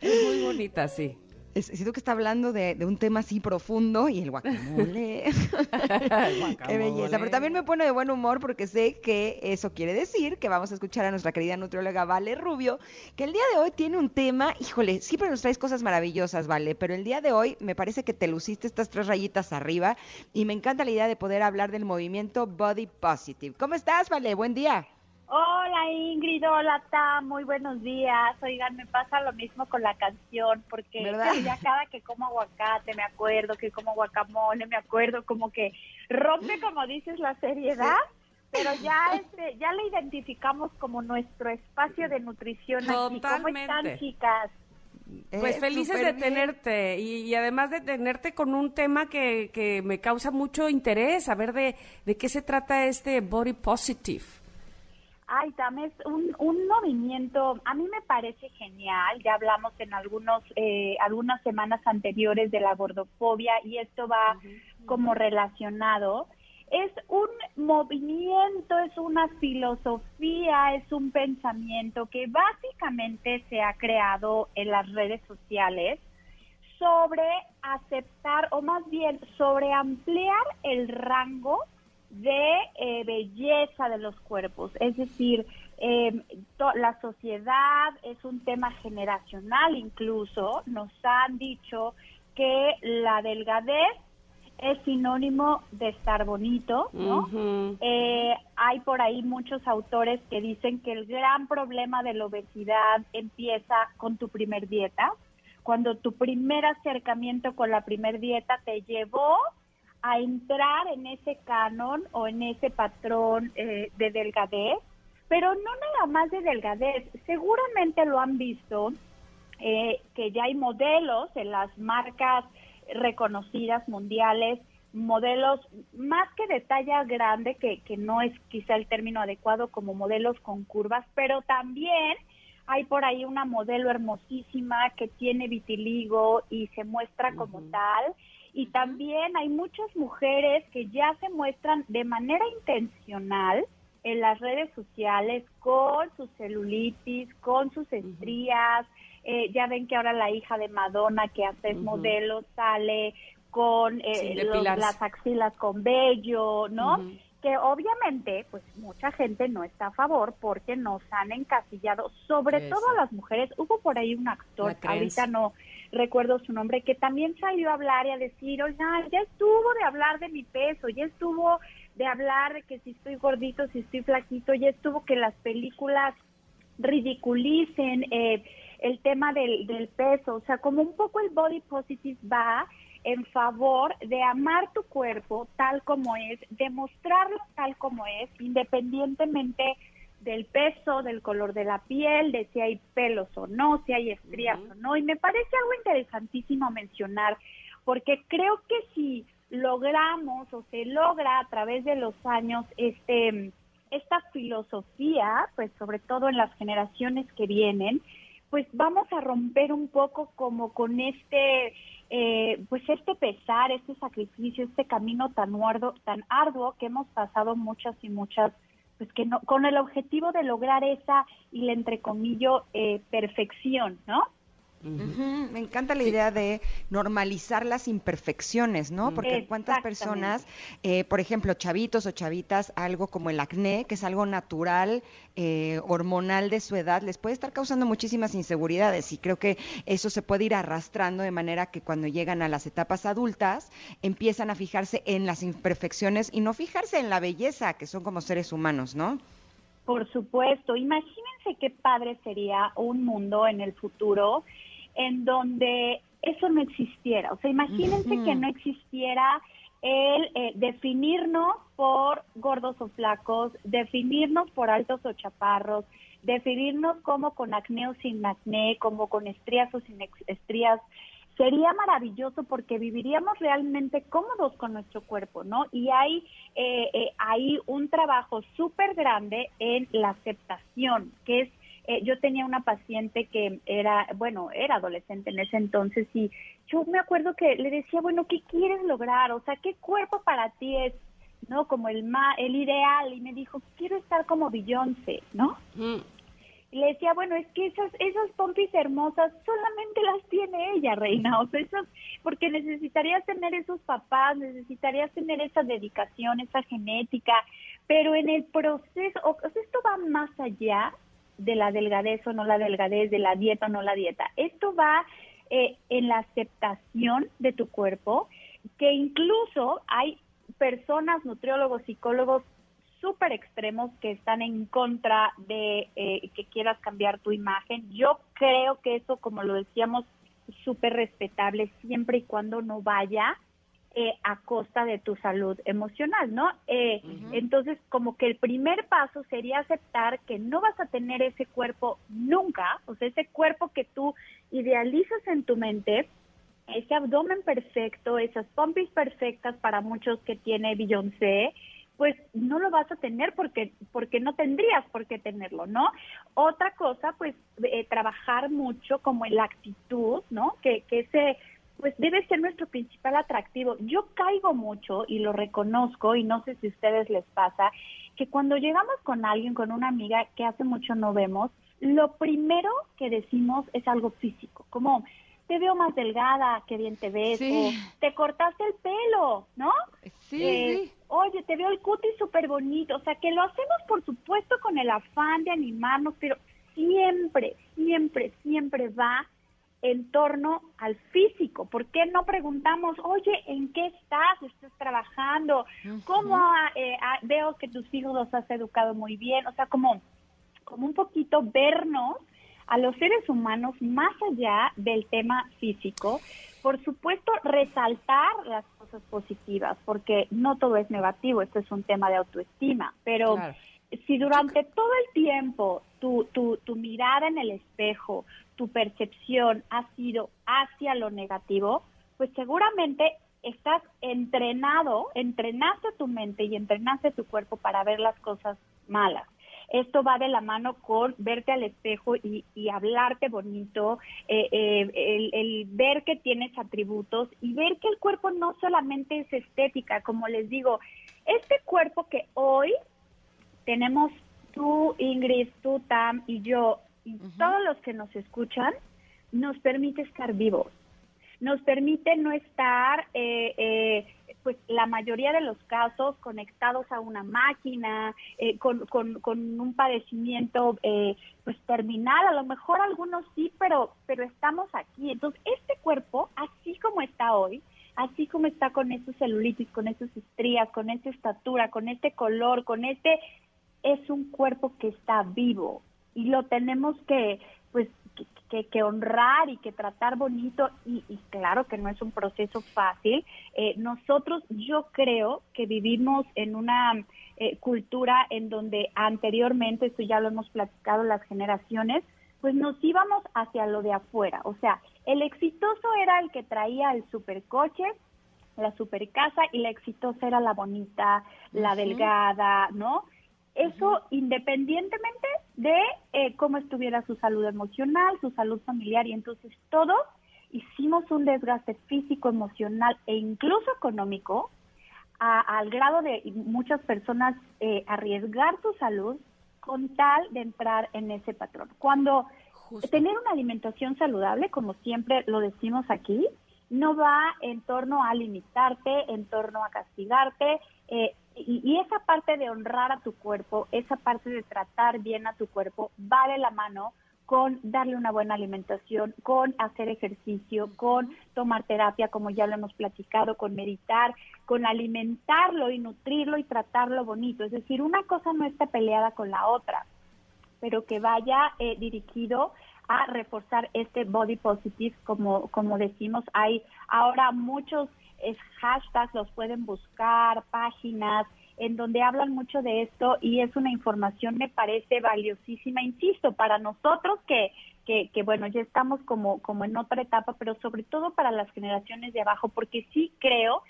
Es muy bonita, sí. Es- siento que está hablando de, de un tema así profundo y el guacamole. (laughs) (laughs) Qué belleza. Pero también me pone de buen humor porque sé que eso quiere decir que vamos a escuchar a nuestra querida nutrióloga Vale Rubio, que el día de hoy tiene un tema, híjole, siempre nos traes cosas maravillosas, Vale, pero el día de hoy me parece que te luciste estas tres rayitas arriba y me encanta la idea de poder hablar del movimiento Body Positive. ¿Cómo estás, Vale? Buen día. Hola Ingrid, hola Tam, muy buenos días. Oigan, me pasa lo mismo con la canción, porque ya cada que como aguacate me acuerdo, que como guacamole me acuerdo, como que rompe, como dices, la seriedad. Pero ya este, ya la identificamos como nuestro espacio de nutrición aquí. ¿Cómo Totalmente. están, chicas? Pues Eh, felices de tenerte y, y además de tenerte con un tema que, que me causa mucho interés, saber de, de qué se trata este Body Positive. Ay, Tam, es un, un movimiento, a mí me parece genial, ya hablamos en algunos, eh, algunas semanas anteriores de la gordofobia y esto va como relacionado. Es un movimiento, es una filosofía, es un pensamiento que básicamente se ha creado en las redes sociales sobre aceptar o más bien sobre ampliar el rango de eh, belleza de los cuerpos. Es decir, eh, la sociedad es un tema generacional incluso. Nos han dicho que la delgadez es sinónimo de estar bonito, ¿no? eh, hay por ahí muchos autores que dicen que el gran problema de la obesidad empieza con tu primer dieta, cuando tu primer acercamiento con la primer dieta te llevó a entrar en ese canon o en ese patrón eh, de delgadez, pero no nada más de delgadez. Seguramente lo han visto eh, que ya hay modelos en las marcas reconocidas mundiales, modelos más que de talla grande, que, que no es quizá el término adecuado como modelos con curvas, pero también hay por ahí una modelo hermosísima que tiene vitiligo y se muestra como tal y también hay muchas mujeres que ya se muestran de manera intencional en las redes sociales con su celulitis, con sus estrías. Eh, ya ven que ahora la hija de Madonna que hace modelo sale con eh, las axilas con vello, ¿no? Que obviamente, pues mucha gente no está a favor porque nos han encasillado, sobre todo a las mujeres. Hubo por ahí un actor, ahorita no, recuerdo su nombre, que también salió a hablar y a decir, oiga, ya estuvo de hablar de mi peso, ya estuvo de hablar de que si estoy gordito, si estoy flaquito, ya estuvo que las películas ridiculicen eh, el tema del, del peso, o sea, como un poco el body positive va en favor de amar tu cuerpo tal como es, demostrarlo tal como es, independientemente del peso, del color de la piel, de si hay pelos o no, si hay estrías o no. Y me parece algo interesantísimo mencionar, porque creo que si logramos o se logra a través de los años este esta filosofía, pues sobre todo en las generaciones que vienen, pues vamos a romper un poco como con este eh, pues este pesar, este sacrificio, este camino tan arduo, tan arduo que hemos pasado muchas y muchas pues que no, con el objetivo de lograr esa, y le entrecomillo, eh, perfección, ¿no? Me encanta la idea de normalizar las imperfecciones, ¿no? Porque cuántas personas, eh, por ejemplo, chavitos o chavitas, algo como el acné, que es algo natural, eh, hormonal de su edad, les puede estar causando muchísimas inseguridades y creo que eso se puede ir arrastrando de manera que cuando llegan a las etapas adultas empiezan a fijarse en las imperfecciones y no fijarse en la belleza que son como seres humanos, ¿no? Por supuesto, imagínense qué padre sería un mundo en el futuro en donde eso no existiera. O sea, imagínense que no existiera el eh, definirnos por gordos o flacos, definirnos por altos o chaparros, definirnos como con acné o sin acné, como con estrías o sin estrías. Sería maravilloso porque viviríamos realmente cómodos con nuestro cuerpo, ¿no? Y hay, eh, eh, hay un trabajo súper grande en la aceptación, que es eh, yo tenía una paciente que era, bueno, era adolescente en ese entonces y yo me acuerdo que le decía, bueno, ¿qué quieres lograr? O sea, ¿qué cuerpo para ti es, no? Como el ma el ideal. Y me dijo, quiero estar como Beyoncé, ¿no? Mm. Y le decía, bueno, es que esas, esas pompis hermosas solamente las tiene ella, reina. O sea, esas, porque necesitarías tener esos papás, necesitarías tener esa dedicación, esa genética, pero en el proceso, o sea, esto va más allá de la delgadez o no la delgadez, de la dieta o no la dieta. Esto va eh, en la aceptación de tu cuerpo, que incluso hay personas, nutriólogos, psicólogos súper extremos que están en contra de eh, que quieras cambiar tu imagen. Yo creo que eso, como lo decíamos, súper respetable siempre y cuando no vaya eh, a costa de tu salud emocional, ¿no? Eh, entonces, como que el primer paso sería aceptar que no vas a tener ese cuerpo nunca, o sea, ese cuerpo que tú idealizas en tu mente, ese abdomen perfecto, esas pompis perfectas para muchos que tiene Beyoncé, pues no lo vas a tener porque porque no tendrías por qué tenerlo, ¿no? Otra cosa, pues eh, trabajar mucho como en la actitud, ¿no? Que, que ese pues debe ser nuestro principal atractivo. Yo caigo mucho y lo reconozco y no sé si a ustedes les pasa que cuando llegamos con alguien, con una amiga que hace mucho no vemos, lo primero que decimos es algo físico, como te veo más delgada, qué bien te ves, o te cortaste el pelo, ¿no? Sí, Eh, sí. Oye, te veo el cutis súper bonito. O sea, que lo hacemos, por supuesto, con el afán de animarnos, pero siempre, siempre, siempre va en torno al físico. ¿Por qué no preguntamos, oye, ¿en qué estás? ¿Estás trabajando? ¿Cómo ah, eh, ah, veo que tus hijos los has educado muy bien? O sea, como, como un poquito vernos a los seres humanos más allá del tema físico. Por supuesto, resaltar las cosas positivas, porque no todo es negativo, esto es un tema de autoestima, pero Claro. si durante todo el tiempo tu, tu, tu mirada en el espejo, tu percepción ha sido hacia lo negativo, pues seguramente estás entrenado, entrenaste tu mente y entrenaste tu cuerpo para ver las cosas malas. Esto va de la mano con verte al espejo y, y hablarte bonito, eh, eh, el, el ver que tienes atributos y ver que el cuerpo no solamente es estética, como les digo, este cuerpo que hoy tenemos tú, Ingrid, tú, Tam y yo, y todos los que nos escuchan, nos permite estar vivos. Nos permite no estar, eh, eh, pues la mayoría de los casos, conectados a una máquina, eh, con, con, con un padecimiento eh, pues terminal. A lo mejor algunos sí, pero, pero estamos aquí. Entonces, este cuerpo, así como está hoy, así como está con esos celulitis, con esas estrías, con esa estatura, con este color, con este es un cuerpo que está vivo y lo tenemos que pues que, que- que honrar y que tratar bonito y, y claro que no es un proceso fácil Eh, nosotros yo creo que vivimos en una eh, cultura en donde anteriormente esto ya lo hemos platicado las generaciones pues nos íbamos hacia lo de afuera o sea el exitoso era el que traía el supercoche la super casa y la exitosa era la bonita, la delgada, ¿no? Eso independientemente de eh, cómo estuviera su salud emocional, su salud familiar y entonces todos hicimos un desgaste físico, emocional e incluso económico a- al grado de muchas personas eh, arriesgar su salud con tal de entrar en ese patrón. Cuando Justo. tener una alimentación saludable, como siempre lo decimos aquí, no va en torno a limitarte, en torno a castigarte, eh, y, y esa parte de honrar a tu cuerpo, esa parte de tratar bien a tu cuerpo, va de la mano con darle una buena alimentación, con hacer ejercicio, con tomar terapia, como ya lo hemos platicado, con meditar, con alimentarlo y nutrirlo y tratarlo bonito. Es decir, una cosa no está peleada con la otra pero que vaya eh, dirigido a reforzar este body positive, como, como decimos. Hay ahora muchos eh, hashtags, los pueden buscar, páginas en donde hablan mucho de esto y es una información, me parece valiosísima, insisto, para nosotros que, que, que bueno, ya estamos como, como en otra etapa, pero sobre todo para las generaciones de abajo, porque sí creo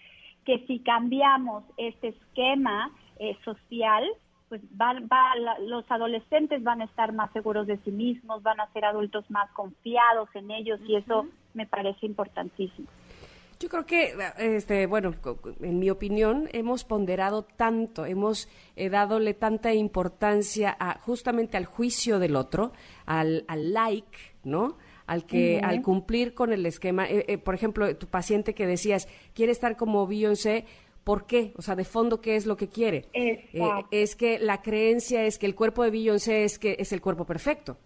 que si cambiamos este esquema eh, social, pues van, va, la- los adolescentes van a estar más seguros de sí mismos, van a ser adultos más confiados en ellos y eso me parece importantísimo. Yo creo que, este, bueno, en mi opinión, hemos ponderado tanto, hemos eh, dadole tanta importancia a, justamente al juicio del otro, al, al like, ¿no? Al que, al cumplir con el esquema. Eh, eh, por ejemplo, tu paciente que decías, quiere estar como Beyoncé, ¿por qué? O sea, de fondo, ¿qué es lo que quiere? Eh, es que la creencia es que el cuerpo de Beyoncé es que es el cuerpo perfecto.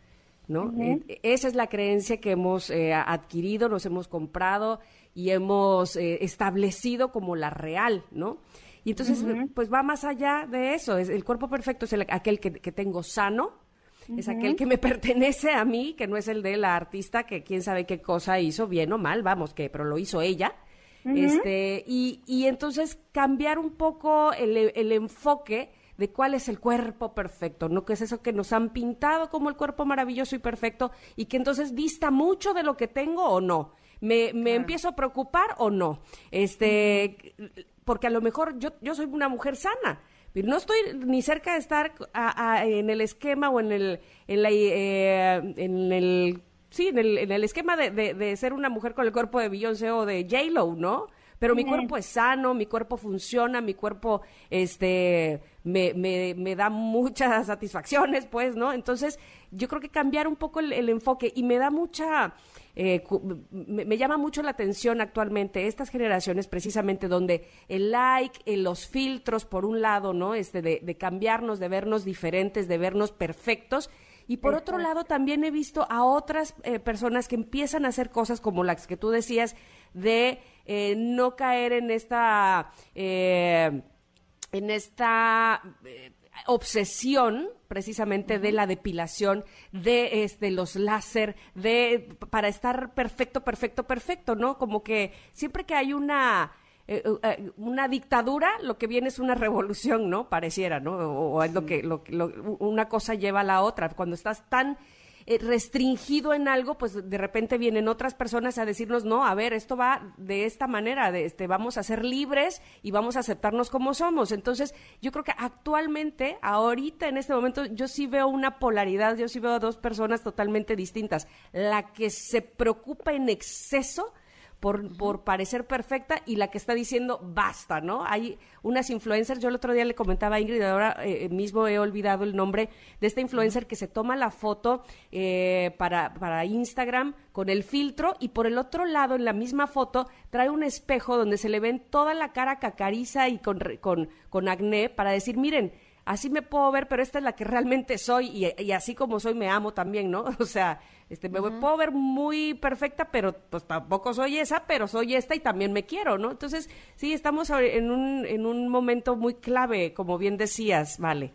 ¿No? Eh, esa es la creencia que hemos eh, adquirido, nos hemos comprado y hemos eh, establecido como la real, ¿no? Y entonces, pues va más allá de eso. Es, el cuerpo perfecto es el- aquel que, que tengo sano, es aquel que me (laughs) pertenece a mí, que no es el de la artista que quién sabe qué cosa hizo, bien o mal, vamos, que, pero lo hizo ella. Este, y, y entonces cambiar un poco el, el enfoque de cuál es el cuerpo perfecto, ¿no? Que es eso que nos han pintado como el cuerpo maravilloso y perfecto y que entonces dista mucho de lo que tengo o no. Me, me empiezo a preocupar o no. Este, porque a lo mejor yo, yo soy una mujer sana, pero no estoy ni cerca de estar a- a- en el esquema o en el, en la, eh, en el, sí, en el, en el esquema de, de- de ser una mujer con el cuerpo de Beyoncé o de J-Lo, ¿no? Pero mi cuerpo es sano, mi cuerpo funciona, mi cuerpo, este, me, me, me da muchas (laughs) satisfacciones, pues, ¿no? Entonces, yo creo que cambiar un poco el, el enfoque y me da mucha, eh, me llama mucho la atención actualmente estas generaciones precisamente donde el like, eh, los filtros por un lado, ¿no? Este de, de cambiarnos, de vernos diferentes, de vernos perfectos. Y por otro lado, también he visto a otras eh, personas que empiezan a hacer cosas como las que tú decías, de eh, no caer en esta, eh, en esta eh, obsesión precisamente de la depilación, de este los láser, de para estar perfecto, perfecto, perfecto, ¿no? Como que siempre que hay una eh, eh, una dictadura, lo que viene es una revolución, ¿no? Pareciera, ¿no? O, o es lo que, lo, lo- una cosa lleva a la otra. Cuando estás tan eh, restringido en algo, pues de repente vienen otras personas a decirnos, no, a ver, esto va de esta manera, de este, vamos a ser libres y vamos a aceptarnos como somos. Entonces, yo creo que actualmente, ahorita, en este momento, yo sí veo una polaridad, yo sí veo a dos personas totalmente distintas. La que se preocupa en exceso por, por parecer perfecta y la que está diciendo basta, ¿no? Hay unas influencers, yo el otro día le comentaba a Ingrid, ahora eh, mismo he olvidado el nombre de esta influencer que se toma la foto eh, para, para Instagram con el filtro y por el otro lado, en la misma foto, trae un espejo donde se le ven toda la cara cacariza y con, con, con acné para decir, miren, así me puedo ver, pero esta es la que realmente soy y, y así como soy me amo también, ¿no? (laughs) O sea, este, me puedo ver muy perfecta, pero pues tampoco soy esa, pero soy esta y también me quiero, ¿no? Entonces, sí, estamos en un, en un momento muy clave, como bien decías, Vale.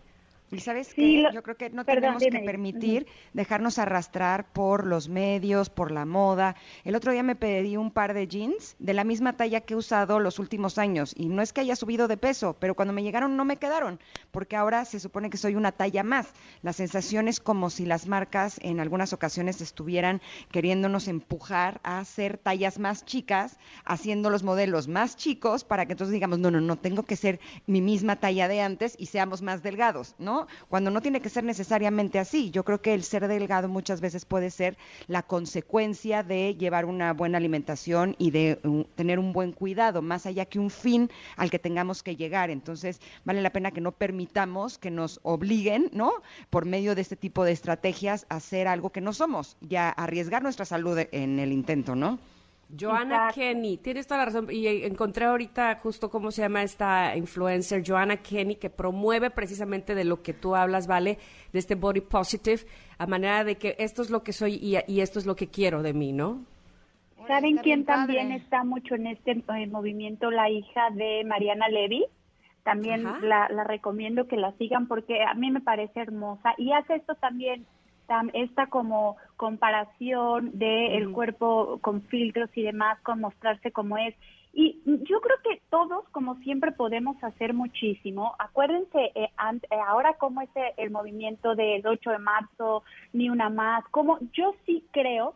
Y sabes Sí, que lo- yo creo que no perdón, tenemos que permitir dejarnos arrastrar por los medios, por la moda. El otro día me pedí un par de jeans de la misma talla que he usado los últimos años y no es que haya subido de peso, pero cuando me llegaron no me quedaron, porque ahora se supone que soy una talla más. La sensación es como si las marcas en algunas ocasiones estuvieran queriéndonos empujar a hacer tallas más chicas, haciendo los modelos más chicos para que entonces digamos, no, no, no, tengo que ser mi misma talla de antes y seamos más delgados, ¿no? Cuando no tiene que ser necesariamente así. Yo creo que el ser delgado muchas veces puede ser la consecuencia de llevar una buena alimentación y de uh, tener un buen cuidado, más allá que un fin al que tengamos que llegar. Entonces, vale la pena que no permitamos que nos obliguen, ¿no? Por medio de este tipo de estrategias a hacer algo que no somos y a arriesgar nuestra salud en el intento, ¿no? Joanna Exacto. Kenny, tienes toda la razón. Y eh, encontré ahorita justo cómo se llama esta influencer, Joanna Kenny, que promueve precisamente de lo que tú hablas, ¿vale? De este body positive, a manera de que esto es lo que soy y, y esto es lo que quiero de mí, ¿no? ¿Saben quién también está mucho en este eh, movimiento? La hija de Mariana Levy. También la, la recomiendo que la sigan porque a mí me parece hermosa y hace esto también, tam- esta como comparación de el cuerpo con filtros y demás, con mostrarse como es. Y yo creo que todos, como siempre, podemos hacer muchísimo. Acuérdense eh, an- eh, ahora cómo es eh, el movimiento del 8 de marzo, ni una más, como yo sí creo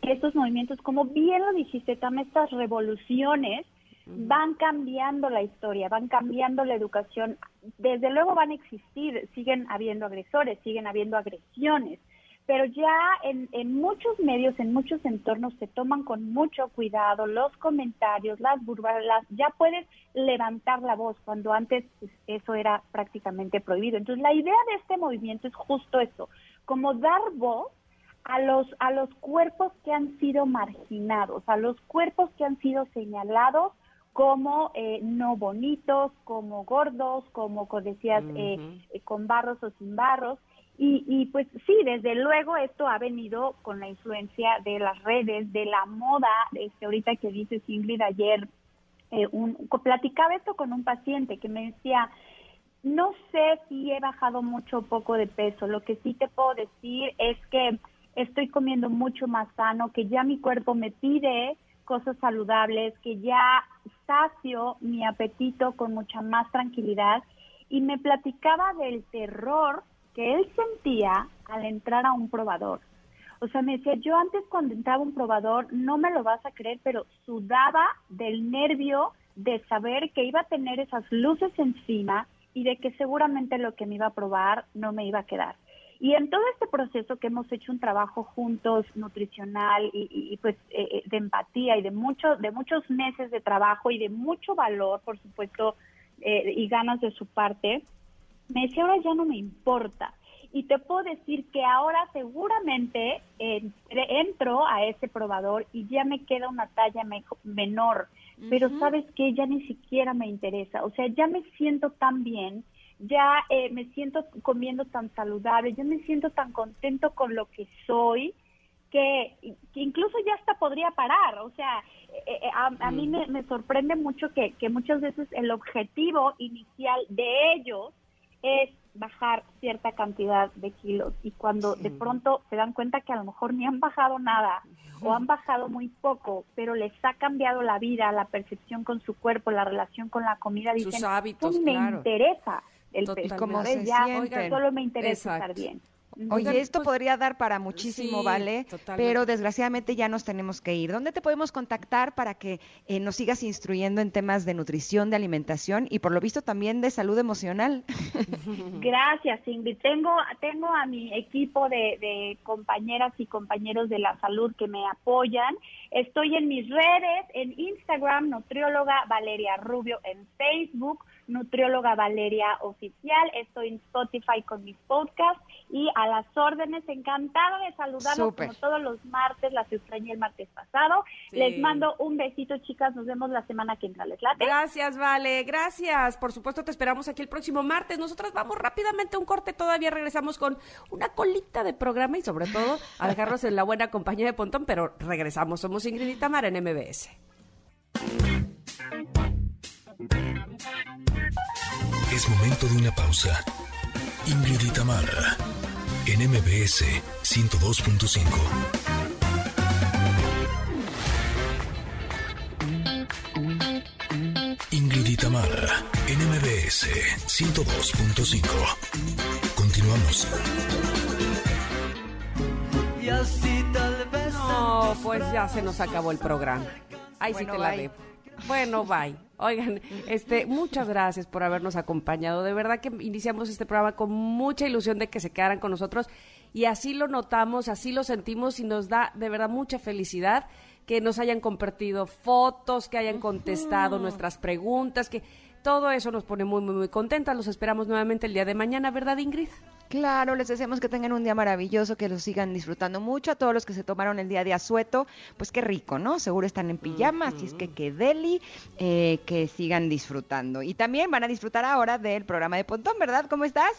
que estos movimientos, como bien lo dijiste, Tam, estas revoluciones van cambiando la historia, van cambiando la educación. Desde luego van a existir, siguen habiendo agresores, siguen habiendo agresiones, pero ya en, en muchos medios, en muchos entornos se toman con mucho cuidado los comentarios, las burlas, ya puedes levantar la voz cuando antes pues, eso era prácticamente prohibido. Entonces la idea de este movimiento es justo eso, como dar voz a los a los cuerpos que han sido marginados, a los cuerpos que han sido señalados como eh, no bonitos, como gordos, como co- decías, eh, eh, con barros o sin barros. Y, y pues sí, desde luego esto ha venido con la influencia de las redes, de la moda, este, ahorita que dices Ingrid ayer, eh, un, platicaba esto con un paciente que me decía, no sé si he bajado mucho o poco de peso. Lo que sí te puedo decir es que estoy comiendo mucho más sano, que ya mi cuerpo me pide cosas saludables, que ya sacio mi apetito con mucha más tranquilidad. Y me platicaba del terror que él sentía al entrar a un probador. O sea, me decía, yo antes cuando entraba un probador, no me lo vas a creer, pero sudaba del nervio de saber que iba a tener esas luces encima, y de que seguramente lo que me iba a probar no me iba a quedar. Y en todo este proceso que hemos hecho un trabajo juntos nutricional y, pues eh, eh, de empatía y de mucho, de muchos meses de trabajo y de mucho valor, por supuesto, eh, y ganas de su parte, me decía ahora ya no me importa. Y te puedo decir que ahora seguramente entro a ese probador y ya me queda una talla menor, pero sabes que ya ni siquiera me interesa. O sea, ya me siento tan bien ya eh, me siento comiendo tan saludable, yo me siento tan contento con lo que soy, que, incluso ya hasta podría parar. O sea, eh, eh, a, mí me, me, sorprende mucho que, que muchas veces el objetivo inicial de ellos es bajar cierta cantidad de kilos y cuando de pronto se dan cuenta que a lo mejor ni han bajado nada o han bajado muy poco, pero les ha cambiado la vida, la percepción con su cuerpo, la relación con la comida, dicen, Sus hábitos, me interesa el peso. Como ya, solo me interesa estar bien. Oye, esto pues, podría dar para muchísimo, ¿vale? Pero desgraciadamente ya nos tenemos que ir. ¿Dónde te podemos contactar para que eh, nos sigas instruyendo en temas de nutrición, de alimentación y por lo visto también de salud emocional? (laughs) Gracias, Ingrid. Tengo, tengo a mi equipo de, de compañeras y compañeros de la salud que me apoyan. Estoy en mis redes, en Instagram, nutrióloga Valeria Rubio, en Facebook nutrióloga Valeria Oficial. Estoy en Spotify con mis podcasts y a las órdenes. Encantada de saludarlos como todos los martes. Las extrañé el martes pasado. Les mando un besito, chicas. Nos vemos la semana que entra. ¿Les late? Gracias, Vale. Gracias. Por supuesto, te esperamos aquí el próximo martes. Nosotras vamos rápidamente a un corte. Todavía regresamos con una colita de programa y sobre todo a dejarnos en la buena compañía de Pontón, pero regresamos. Somos Ingrid y Tamara en MBS. Es momento de una pausa. Ingrid y en MBS 102.5. Ingrid y en MBS 102.5. Continuamos. No, pues ya se nos acabó el programa. Ahí sí te la debo. Bueno, bye. Oigan, este, muchas gracias por habernos acompañado. De verdad que iniciamos este programa con mucha ilusión de que se quedaran con nosotros y así lo notamos, así lo sentimos y nos da de verdad mucha felicidad que nos hayan compartido fotos, que hayan contestado nuestras preguntas, que todo eso nos pone muy, muy, muy contentas. Los esperamos nuevamente el día de mañana, ¿verdad, Ingrid? Claro, les deseamos que tengan un día maravilloso, que lo sigan disfrutando mucho. A todos los que se tomaron el día de asueto, pues qué rico, ¿no? Seguro están en pijama, así es que que deli, eh, que sigan disfrutando. Y también van a disfrutar ahora del programa de Pontón, ¿verdad? ¿Cómo estás?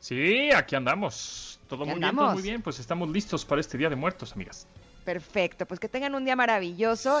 Sí, aquí andamos. Todo muy bien, todo muy bien. Pues estamos listos para este Día de Muertos, amigas. Perfecto, pues que tengan un día maravilloso.